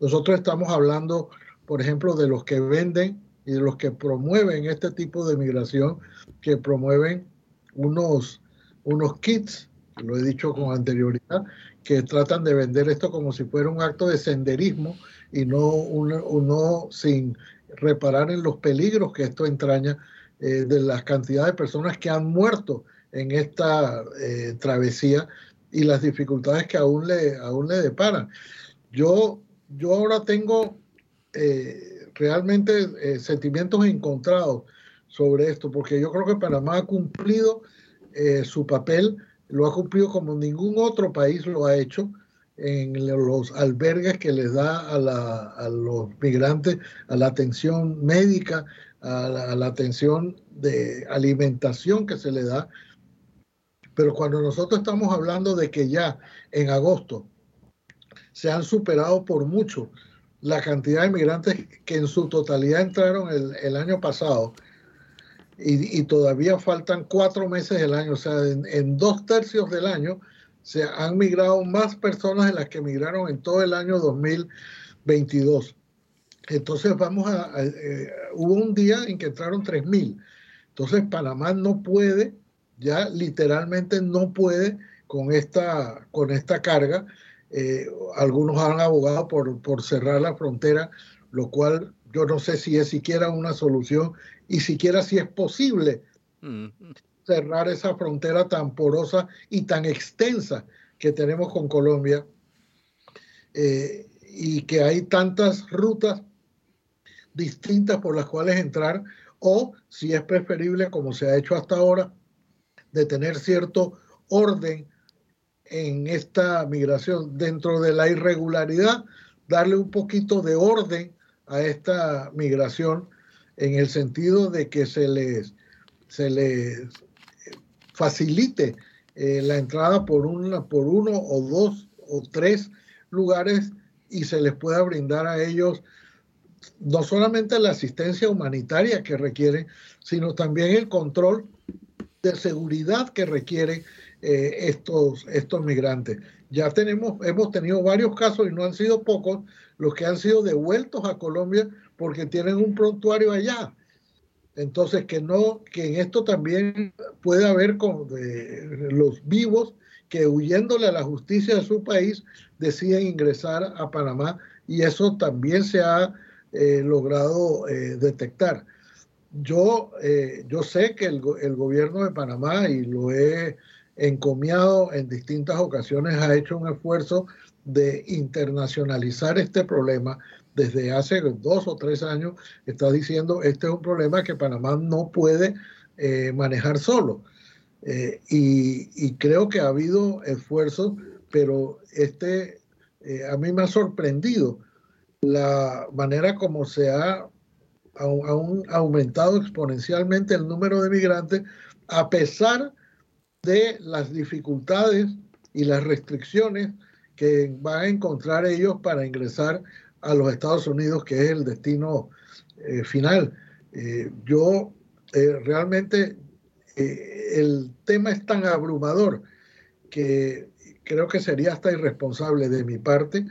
Nosotros estamos hablando, por ejemplo, de los que venden y de los que promueven este tipo de migración, que promueven unos, unos kits, lo he dicho con anterioridad, que tratan de vender esto como si fuera un acto de senderismo y no, uno, sin reparar en los peligros que esto entraña eh, de las cantidades de personas que han muerto en esta eh, travesía y las dificultades que aún le, aún le deparan. Yo, yo ahora tengo eh, realmente sentimientos encontrados sobre esto, porque yo creo que Panamá ha cumplido eh, su papel, lo ha cumplido como ningún otro país lo ha hecho en los albergues que les da a, los migrantes, a la atención médica, a la, atención de alimentación que se le da. Pero cuando nosotros estamos hablando de que ya en agosto se han superado por mucho la cantidad de migrantes que en su totalidad entraron el, el año pasado, y, todavía faltan cuatro meses del año, o sea, en, dos tercios del año se han migrado más personas de las que migraron en todo el año 2022. Entonces vamos a, eh, hubo un día en que entraron 3.000. Entonces Panamá no puede, ya literalmente no puede con esta, con esta carga. Eh, algunos han abogado por, por cerrar la frontera, lo cual yo no sé si es siquiera una solución y siquiera si es posible mm. cerrar esa frontera tan porosa y tan extensa que tenemos con Colombia eh, y que hay tantas rutas distintas por las cuales entrar o si es preferible, como se ha hecho hasta ahora, de tener cierto orden en esta migración dentro de la irregularidad, darle un poquito de orden a esta migración en el sentido de que se les, se les facilite eh, la entrada por, una, por uno o dos o tres lugares y se les pueda brindar a ellos no solamente la asistencia humanitaria que requieren, sino también el control de seguridad que requieren eh, estos, estos migrantes. Ya tenemos, hemos tenido varios casos y no han sido pocos los que han sido devueltos a Colombia porque tienen un prontuario allá. Entonces, que no, que en esto también puede haber con los vivos que huyéndole a la justicia de su país deciden ingresar a Panamá y eso también se ha eh, logrado eh, detectar. Yo, eh, yo sé que el, el, gobierno de Panamá, y lo he encomiado en distintas ocasiones, ha hecho un esfuerzo de internacionalizar este problema desde hace dos o tres años está diciendo este es un problema que Panamá no puede eh, manejar solo. Eh, y, creo que ha habido esfuerzos, pero este eh, a mí me ha sorprendido la manera como se ha, aumentado exponencialmente el número de migrantes a pesar de las dificultades y las restricciones que van a encontrar ellos para ingresar a los Estados Unidos, que es el destino eh, final. Eh, yo eh, realmente el tema es tan abrumador que creo que sería hasta irresponsable de mi parte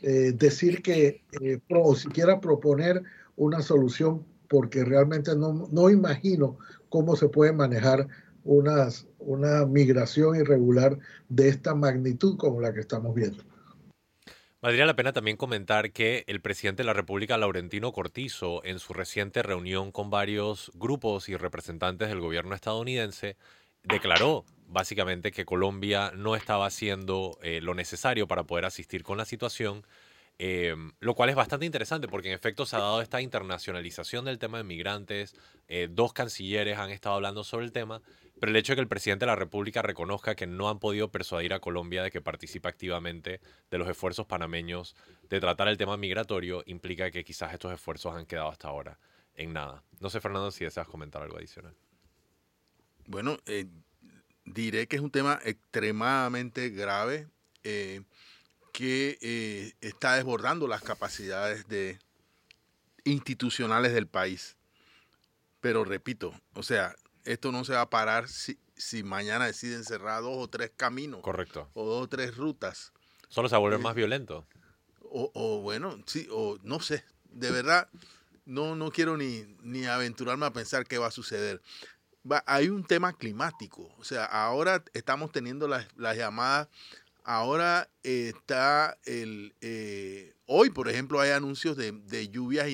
decir que, o siquiera proponer una solución, porque realmente no, no imagino cómo se puede manejar unas, una migración irregular de esta magnitud como la que estamos viendo. Valdría la pena también comentar que el presidente de la República, Laurentino Cortizo, en su reciente reunión con varios grupos y representantes del gobierno estadounidense, declaró básicamente que Colombia no estaba haciendo eh, lo necesario para poder asistir con la situación Em, lo cual es bastante interesante porque en efecto se ha dado esta internacionalización del tema de migrantes, eh, dos cancilleres han estado hablando sobre el tema, pero el hecho de que el presidente de la República reconozca que no han podido persuadir a Colombia de que participe activamente de los esfuerzos panameños de tratar el tema migratorio implica que quizás estos esfuerzos han quedado hasta ahora en nada. No sé, Fernando, si deseas comentar algo adicional. Bueno, eh, diré que es un tema extremadamente grave. Eh, que eh, está desbordando las capacidades de, institucionales del país. Pero repito, o sea, esto no se va a parar si, si mañana deciden cerrar dos o tres caminos. Correcto. O dos o tres rutas. Solo se va a volver eh, más violento. O, bueno, sí, o no sé. De verdad, no, no quiero ni, ni aventurarme a pensar qué va a suceder. hay un tema climático. O sea, ahora estamos teniendo las, las llamadas Ahora está el... Eh, hoy, por ejemplo, hay anuncios de, lluvias,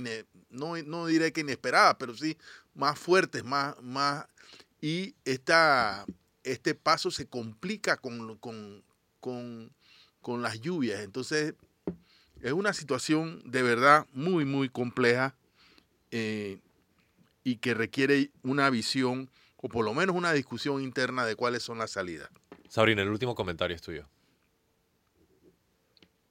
no, no diré que inesperadas, pero sí más fuertes, más... más y esta, este paso se complica con, con, las lluvias. Entonces, es una situación de verdad muy, muy compleja eh, y que requiere una visión o por lo menos una discusión interna de cuáles son las salidas. Sabrina, el último comentario es tuyo.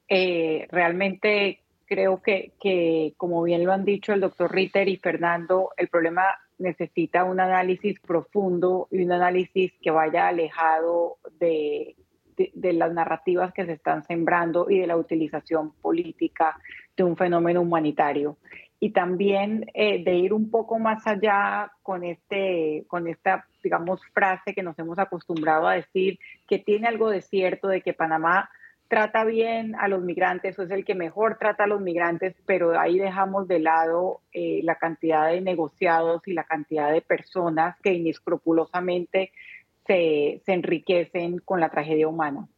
Eh, realmente creo que, que, como bien lo han dicho el doctor Ritter y Fernando, el problema necesita un análisis profundo y un análisis que vaya alejado de, de, las narrativas que se están sembrando y de la utilización política de un fenómeno humanitario. y también eh, de ir un poco más allá con, este, con esta, digamos, frase que nos hemos acostumbrado a decir, que tiene algo de cierto de que Panamá trata bien a los migrantes o es el que mejor trata a los migrantes, pero ahí dejamos de lado eh, la cantidad de negociados y la cantidad de personas que inescrupulosamente se, se enriquecen con la tragedia humana.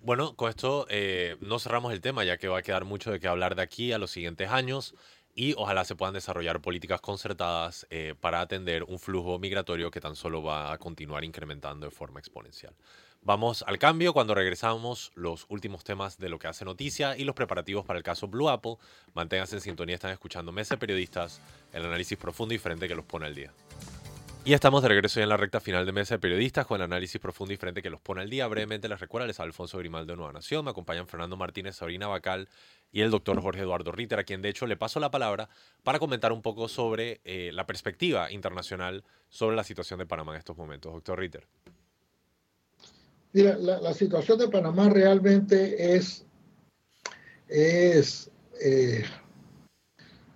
Bueno, con esto eh, no cerramos el tema, ya que va a quedar mucho de qué hablar de aquí a los siguientes años y ojalá se puedan desarrollar políticas concertadas eh, para atender un flujo migratorio que tan solo va a continuar incrementando de forma exponencial. Vamos al cambio cuando regresamos los últimos temas de lo que hace noticia y los preparativos para el caso Blue Apple. Manténganse en sintonía, están escuchando Mesa Periodistas, el análisis profundo y diferente que los pone al día. Y estamos de regreso ya en la recta final de Mesa de Periodistas con el análisis profundo y diferente que los pone al día. Brevemente les recuerdo, les Alfonso Grimaldo de Nueva Nación, me acompañan Fernando Martínez, Sabrina Bacal y el doctor Jorge Eduardo Ritter, a quien de hecho le paso la palabra para comentar un poco sobre eh, la perspectiva internacional sobre la situación de Panamá en estos momentos. Doctor Ritter. Mira, la, situación de Panamá realmente es, es eh,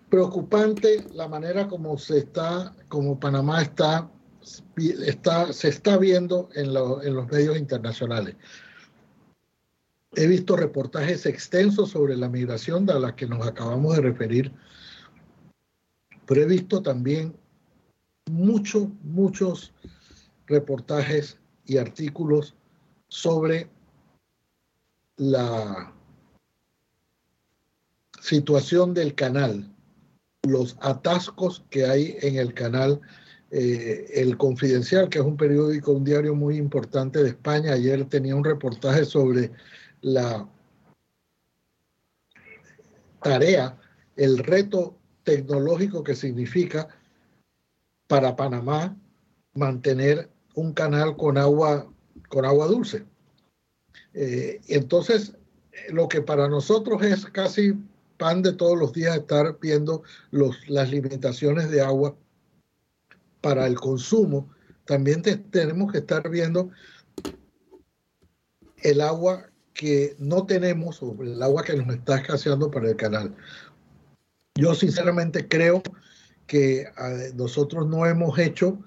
preocupante la manera como se está, como Panamá está, está se está viendo en, en los medios internacionales. He visto reportajes extensos sobre la migración a la que nos acabamos de referir, pero he visto también muchos, muchos reportajes y artículos sobre la situación del canal, los atascos que hay en el canal eh, El Confidencial, que es un periódico, un diario muy importante de España. Ayer tenía un reportaje sobre la tarea, el reto tecnológico que significa para Panamá mantener un canal con agua con agua dulce. Eh, entonces, lo que para nosotros es casi pan de todos los días estar viendo las limitaciones de agua para el consumo, también tenemos que estar viendo el agua que no tenemos o el agua que nos está escaseando para el canal. Yo sinceramente creo que ah, nosotros no hemos hecho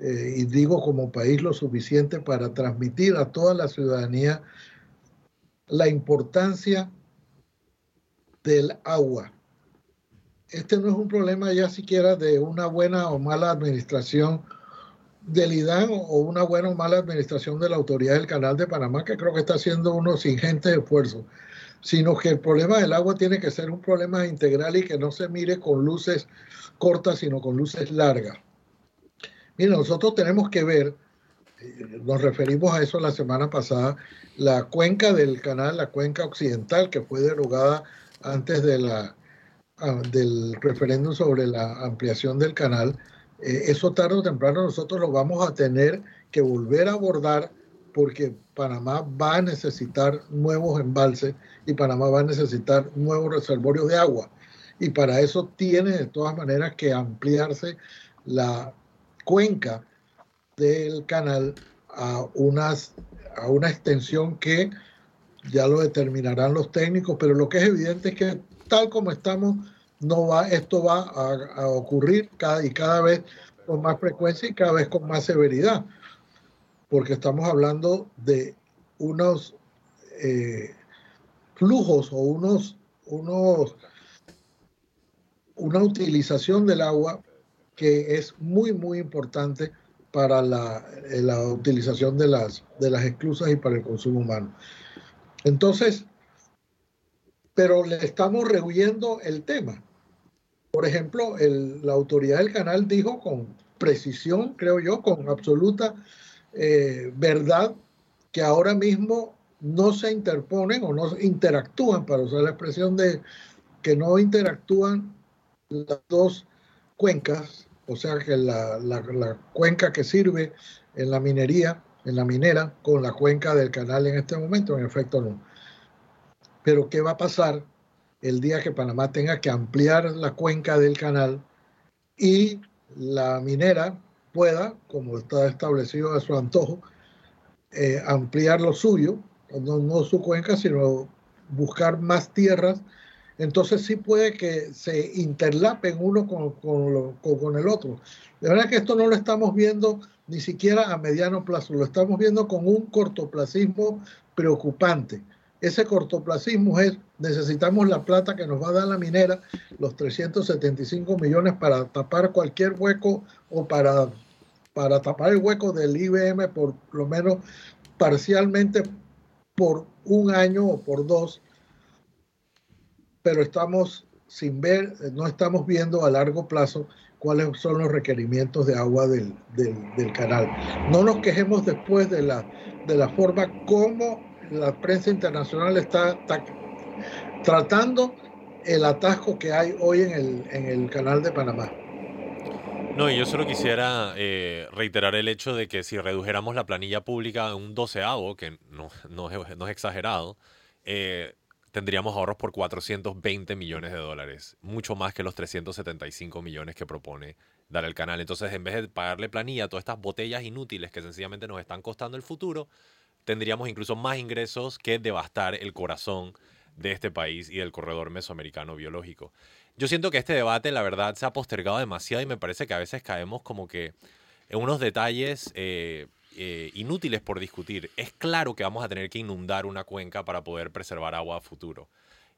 eh, y digo como país lo suficiente para transmitir a toda la ciudadanía la importancia del agua. Este no es un problema ya siquiera de una buena o mala administración del IDAN o una buena o mala administración de la autoridad del Canal de Panamá, que creo que está haciendo unos ingentes esfuerzos, sino que el problema del agua tiene que ser un problema integral y que no se mire con luces cortas, sino con luces largas. Mira, nosotros tenemos que ver, eh, nos referimos a eso la semana pasada, la cuenca del canal, la cuenca occidental que fue derogada antes ah, del referéndum sobre la ampliación del canal. Eh, eso tarde o temprano nosotros lo vamos a tener que volver a abordar porque Panamá va a necesitar nuevos embalses y Panamá va a necesitar nuevos reservorios de agua. Y para eso tiene de todas maneras que ampliarse la cuenca del canal a, unas, a una extensión que ya lo determinarán los técnicos, pero lo que es evidente es que tal como estamos, no va, esto va a, ocurrir cada, y cada vez con más frecuencia y cada vez con más severidad, porque estamos hablando de unos eh, flujos o unos, unos, una utilización del agua que es muy, muy importante para la, eh, la, utilización de las, de las esclusas y para el consumo humano. Entonces, pero le estamos rehuyendo el tema. Por ejemplo, la autoridad del canal dijo con precisión, creo yo, con absoluta eh, verdad, que ahora mismo no se interponen o no interactúan, para usar la expresión de que no interactúan las dos cuencas o sea que la, cuenca que sirve en la minería, en la minera, con la cuenca del canal en este momento, en efecto no. Pero ¿qué va a pasar el día que Panamá tenga que ampliar la cuenca del canal y la minera pueda, como está establecido a su antojo, eh, ampliar lo suyo, no, no su cuenca, sino buscar más tierras entonces sí puede que se interlapen uno con, con, el otro. De verdad que esto no lo estamos viendo ni siquiera a mediano plazo, lo estamos viendo con un cortoplacismo preocupante. Ese cortoplacismo es, necesitamos la plata que nos va a dar la minera, los 375 millones para tapar cualquier hueco o para, para tapar el hueco del IBM por lo menos parcialmente por un año o por dos, pero estamos sin ver, no estamos viendo a largo plazo cuáles son los requerimientos de agua del, del, canal. No nos quejemos después de la, de la forma como la prensa internacional está, tratando el atasco que hay hoy en el, en el canal de Panamá. No, y yo solo quisiera eh, reiterar el hecho de que si redujéramos la planilla pública en un doceavo, que no, no, es, exagerado, eh, tendríamos ahorros por 420 millones de dólares, mucho más que los 375 millones que propone dar el canal. Entonces, en vez de pagarle planilla a todas estas botellas inútiles que sencillamente nos están costando el futuro, tendríamos incluso más ingresos que devastar el corazón de este país y del corredor mesoamericano biológico. Yo siento que este debate, la verdad, se ha postergado demasiado y me parece que a veces caemos como que en unos detalles eh, eh, inútiles por discutir. Es claro que vamos a tener que inundar una cuenca para poder preservar agua a futuro.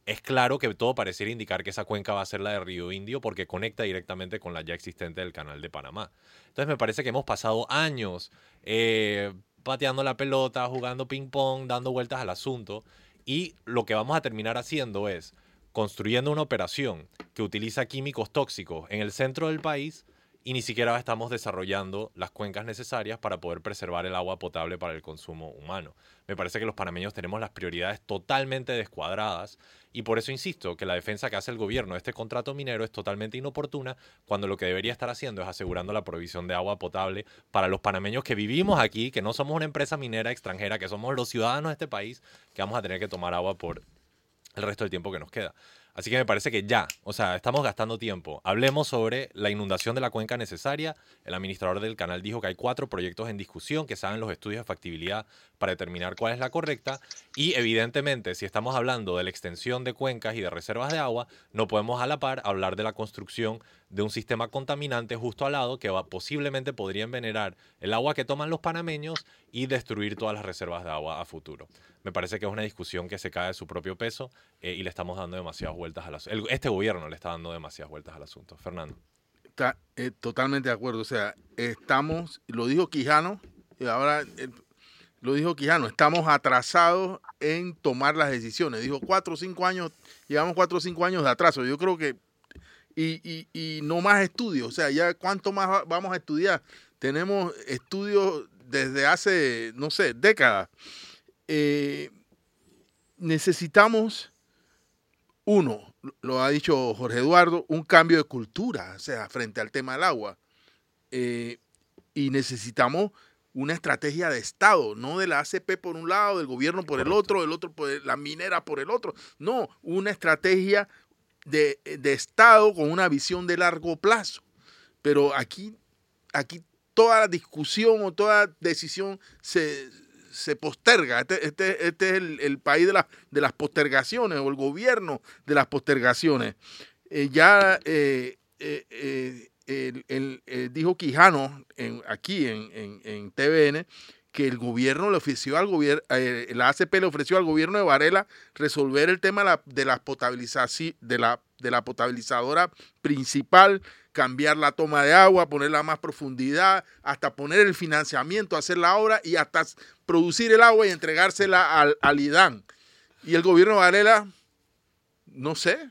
Es claro que todo pareciera indicar que esa cuenca va a ser la de Río Indio porque conecta directamente con la ya existente del canal de Panamá. Entonces me parece que hemos pasado años eh, pateando la pelota, jugando ping-pong, dando vueltas al asunto y lo que vamos a terminar haciendo es construyendo una operación que utiliza químicos tóxicos en el centro del país y ni siquiera estamos desarrollando las cuencas necesarias para poder preservar el agua potable para el consumo humano. Me parece que los panameños tenemos las prioridades totalmente descuadradas y por eso insisto que la defensa que hace el gobierno de este contrato minero es totalmente inoportuna cuando lo que debería estar haciendo es asegurando la provisión de agua potable para los panameños que vivimos aquí, que no somos una empresa minera extranjera, que somos los ciudadanos de este país, que vamos a tener que tomar agua por el resto del tiempo que nos queda. Así que me parece que ya, o sea, estamos gastando tiempo. Hablemos sobre la inundación de la cuenca necesaria. El administrador del canal dijo que hay cuatro proyectos en discusión que saben los estudios de factibilidad para determinar cuál es la correcta. Y evidentemente, si estamos hablando de la extensión de cuencas y de reservas de agua, no podemos a la par hablar de la construcción de un sistema contaminante justo al lado que posiblemente podría envenenar el agua que toman los panameños y destruir todas las reservas de agua a futuro. Me parece que es una discusión que se cae de su propio peso eh, y le estamos dando demasiadas vueltas al asunto. Este gobierno le está dando demasiadas vueltas al asunto. Fernando. Está eh, totalmente de acuerdo. O sea, estamos, lo dijo Quijano, y ahora lo dijo Quijano, estamos atrasados en tomar las decisiones. Dijo cuatro o cinco años, llevamos cuatro o cinco años de atraso. Yo creo que y, y, no más estudios. O sea, ya cuánto más vamos a estudiar. Tenemos estudios desde hace, no sé, décadas. Eh, necesitamos, uno, lo ha dicho Jorge Eduardo, un cambio de cultura, o sea, frente al tema del agua. Eh, y necesitamos una estrategia de Estado, no de la ACP por un lado, del gobierno por el otro, del otro por la minera por el otro. No, una estrategia de, Estado con una visión de largo plazo. Pero aquí, aquí toda discusión o toda decisión se, posterga. Este, este, este es el, país de, de, las postergaciones o el gobierno de las postergaciones. Eh, ya eh, eh, dijo Quijano en, aquí en, en, TVN que el gobierno le ofreció al gobierno, eh, la ACP le ofreció al gobierno de Varela resolver el tema de la, potabilización, de la, de la potabilizadora principal, cambiar la toma de agua, ponerla a más profundidad, hasta poner el financiamiento, hacer la obra y hasta producir el agua y entregársela al, al IDAN. Y el gobierno de Varela, no sé,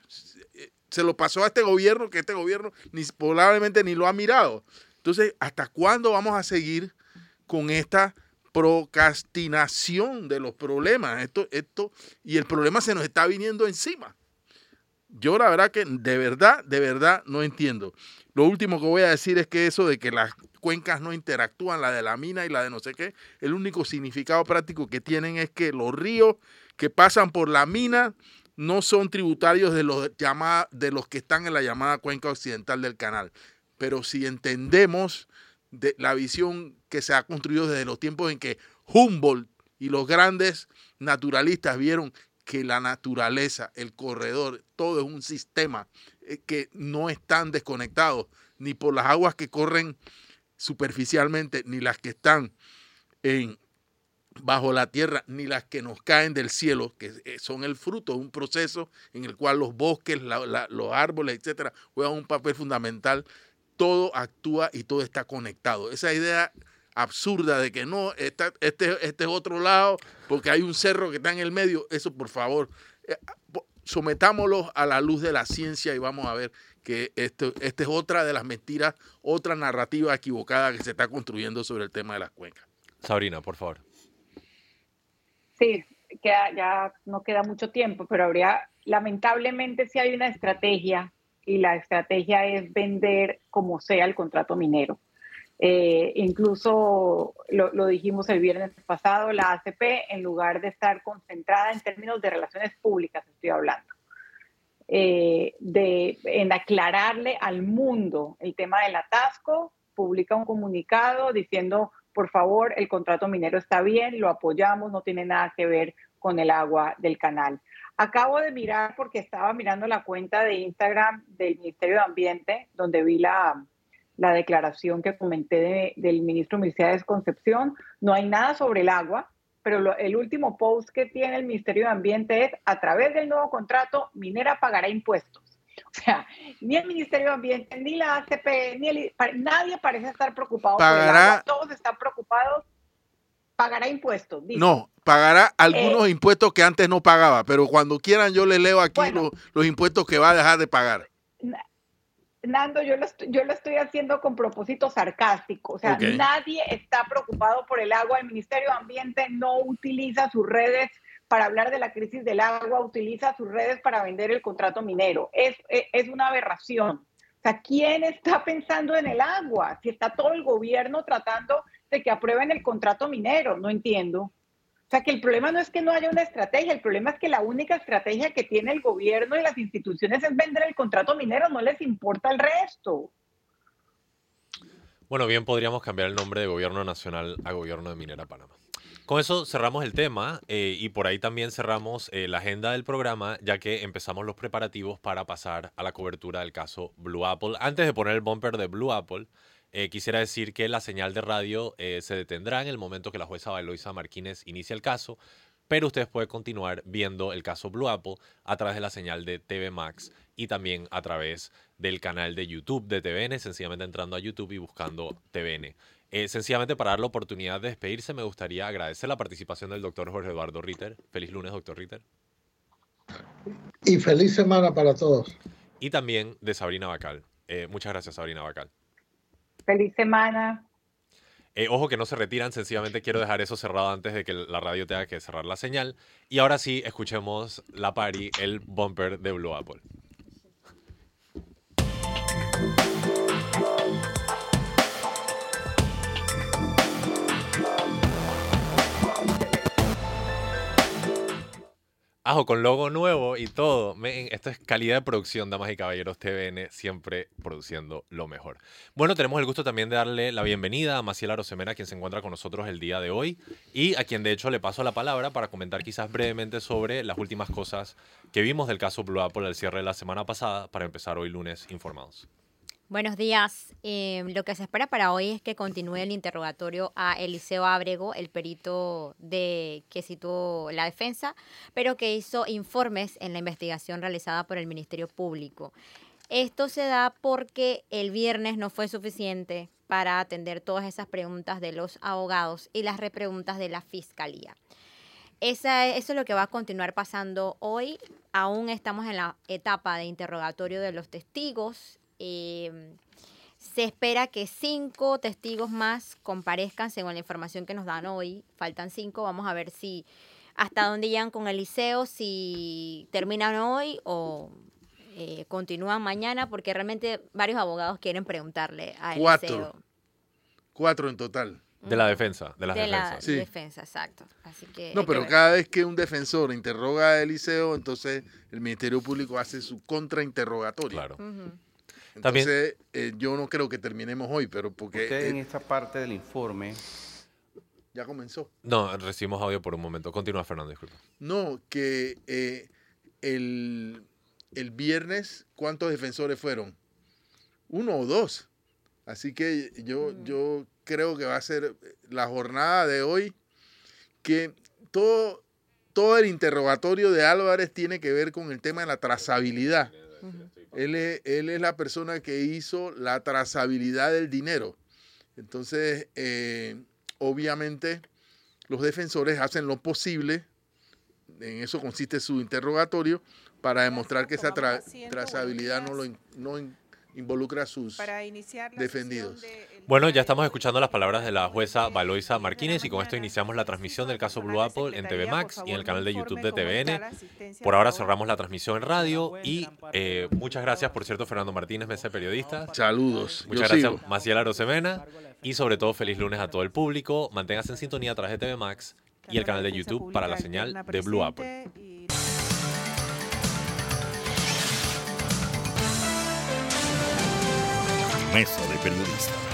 se lo pasó a este gobierno, que este gobierno ni, probablemente ni lo ha mirado. Entonces, ¿hasta cuándo vamos a seguir con esta procrastinación de los problemas. Esto, esto, y el problema se nos está viniendo encima. Yo la verdad que de verdad, de verdad no entiendo. Lo último que voy a decir es que eso de que las cuencas no interactúan, la de la mina y la de no sé qué, el único significado práctico que tienen es que los ríos que pasan por la mina no son tributarios de los, de los que están en la llamada cuenca occidental del canal. Pero si entendemos de la visión que se ha construido desde los tiempos en que Humboldt y los grandes naturalistas vieron que la naturaleza, el corredor, todo es un sistema eh, que no están desconectados ni por las aguas que corren superficialmente, ni las que están en, bajo la tierra, ni las que nos caen del cielo, que eh, son el fruto de un proceso en el cual los bosques, los árboles, etcétera, juegan un papel fundamental. Todo actúa y todo está conectado. Esa idea absurda de que no, este, este es otro lado, porque hay un cerro que está en el medio, eso por favor, eh, sometámoslo a la luz de la ciencia y vamos a ver que esta es otra de las mentiras, otra narrativa equivocada que se está construyendo sobre el tema de las cuencas. Sabrina, por favor. Sí, queda, ya no queda mucho tiempo, pero habría, lamentablemente, si hay una estrategia y la estrategia es vender como sea el contrato minero. Eh, incluso lo, lo, dijimos el viernes pasado, la ACP, en lugar de estar concentrada en términos de relaciones públicas, estoy hablando, eh, de, en aclararle al mundo el tema del atasco, publica un comunicado diciendo, por favor, el contrato minero está bien, lo apoyamos, no tiene nada que ver con el agua del canal. Acabo de mirar porque estaba mirando la cuenta de Instagram del Ministerio de Ambiente, donde vi la, la declaración que comenté del ministro Mercedes Concepción. No hay nada sobre el agua, pero el último post que tiene el Ministerio de Ambiente es, a través del nuevo contrato, Minera pagará impuestos. O sea, ni el Ministerio de Ambiente, ni la ACP, ni el, nadie parece estar preocupado pagará, Todos están preocupados. Pagará impuestos. No, pagará algunos eh, impuestos que antes no pagaba, pero cuando quieran yo les leo aquí los, los impuestos que va a dejar de pagar. Nando, yo lo, estoy, yo lo estoy haciendo con propósito sarcástico. O sea, nadie está preocupado por el agua. El Ministerio de Ambiente no utiliza sus redes para hablar de la crisis del agua, utiliza sus redes para vender el contrato minero. Es, es, una aberración. O sea, ¿quién está pensando en el agua? Si está todo el gobierno tratando de que aprueben el contrato minero, no entiendo. O sea, que el problema no es que no haya una estrategia, el problema es que la única estrategia que tiene el gobierno y las instituciones es vender el contrato minero, no les importa el resto. Bueno, bien podríamos cambiar el nombre de Gobierno Nacional a Gobierno de Minera Panamá. Con eso cerramos el tema eh, y por ahí también cerramos eh, la agenda del programa, ya que empezamos los preparativos para pasar a la cobertura del caso Blue Apple. Antes de poner el bumper de Blue Apple, eh, quisiera decir que la señal de radio eh, se detendrá en el momento que la jueza Eloisa Martínez inicie el caso, pero ustedes pueden continuar viendo el caso Blue Apple a través de la señal de TV Max y también a través del canal de YouTube de TVN, sencillamente entrando a YouTube y buscando TVN. Eh, sencillamente para dar la oportunidad de despedirse, me gustaría agradecer la participación del doctor Jorge Eduardo Ritter. Feliz lunes, doctor Ritter. Y feliz semana para todos. Y también de Sabrina Bacal. muchas gracias, Sabrina Bacal. Feliz semana. Eh, ojo que no se retiran, sencillamente quiero dejar eso cerrado antes de que la radio tenga que cerrar la señal. Y ahora sí, escuchemos la party, el bumper de Blue Apple. Con logo nuevo y todo. esto es calidad de producción, damas y caballeros. TVN siempre produciendo lo mejor. Bueno, tenemos el gusto también de darle la bienvenida a Maciel Arosemena, quien se encuentra con nosotros el día de hoy y a quien de hecho le paso la palabra para comentar quizás brevemente sobre las últimas cosas que vimos del caso Blue Apple al cierre de la semana pasada para empezar hoy lunes informados. Buenos días. Em, lo que se espera para hoy es que continúe el interrogatorio a Eliseo Ábrego, el perito de que situó la defensa, pero que hizo informes en la investigación realizada por el Ministerio Público. Esto se da porque el viernes no fue suficiente para atender todas esas preguntas de los abogados y las repreguntas de la fiscalía. Esa, eso es lo que va a continuar pasando hoy. Aún estamos en la etapa de interrogatorio de los testigos Em, se espera que cinco testigos más comparezcan según la información que nos dan hoy. Faltan cinco. Vamos a ver si hasta dónde llegan con Eliseo, si terminan hoy o eh, continúan mañana, porque realmente varios abogados quieren preguntarle a Eliseo. Cuatro. Cuatro en total. De la defensa, de, las de la defensa, exacto. no, pero cada vez que un defensor interroga a Eliseo, entonces el Ministerio Público hace su contrainterrogatorio. Claro. Entonces, eh, yo no creo que terminemos hoy, pero porque... Usted en esta parte del informe Ya comenzó. No, recibimos audio por un momento. Continúa, Fernando, disculpa. No, que eh, el, el viernes, ¿cuántos defensores fueron? Uno o dos. Así que yo, yo creo que va a ser la jornada de hoy que todo, todo el interrogatorio de Álvarez tiene que ver con el tema de la trazabilidad. Él es, él es la persona que hizo la trazabilidad del dinero. Entonces, eh, obviamente, los defensores hacen lo posible, en eso consiste su interrogatorio, para demostrar que esa tra- trazabilidad no, lo, no involucra a sus para iniciar la defendidos. de- Bueno, ya estamos escuchando las palabras de la el jueza Valoisa 10 de la Martínez y con esto iniciamos la transmisión del caso Blue Apple en TV Max y en el canal de YouTube de TVN. Por ahora cerramos la transmisión en radio y eh, muchas gracias, por cierto, Fernando Martínez, mesa de periodistas. Saludos. Muchas Yo gracias, sigo. Maciel Arosemena. Y sobre todo, feliz lunes a todo el público. Manténgase en sintonía a través de TV Max y el canal de YouTube para la señal de Blue Apple. Mesa de Periodistas.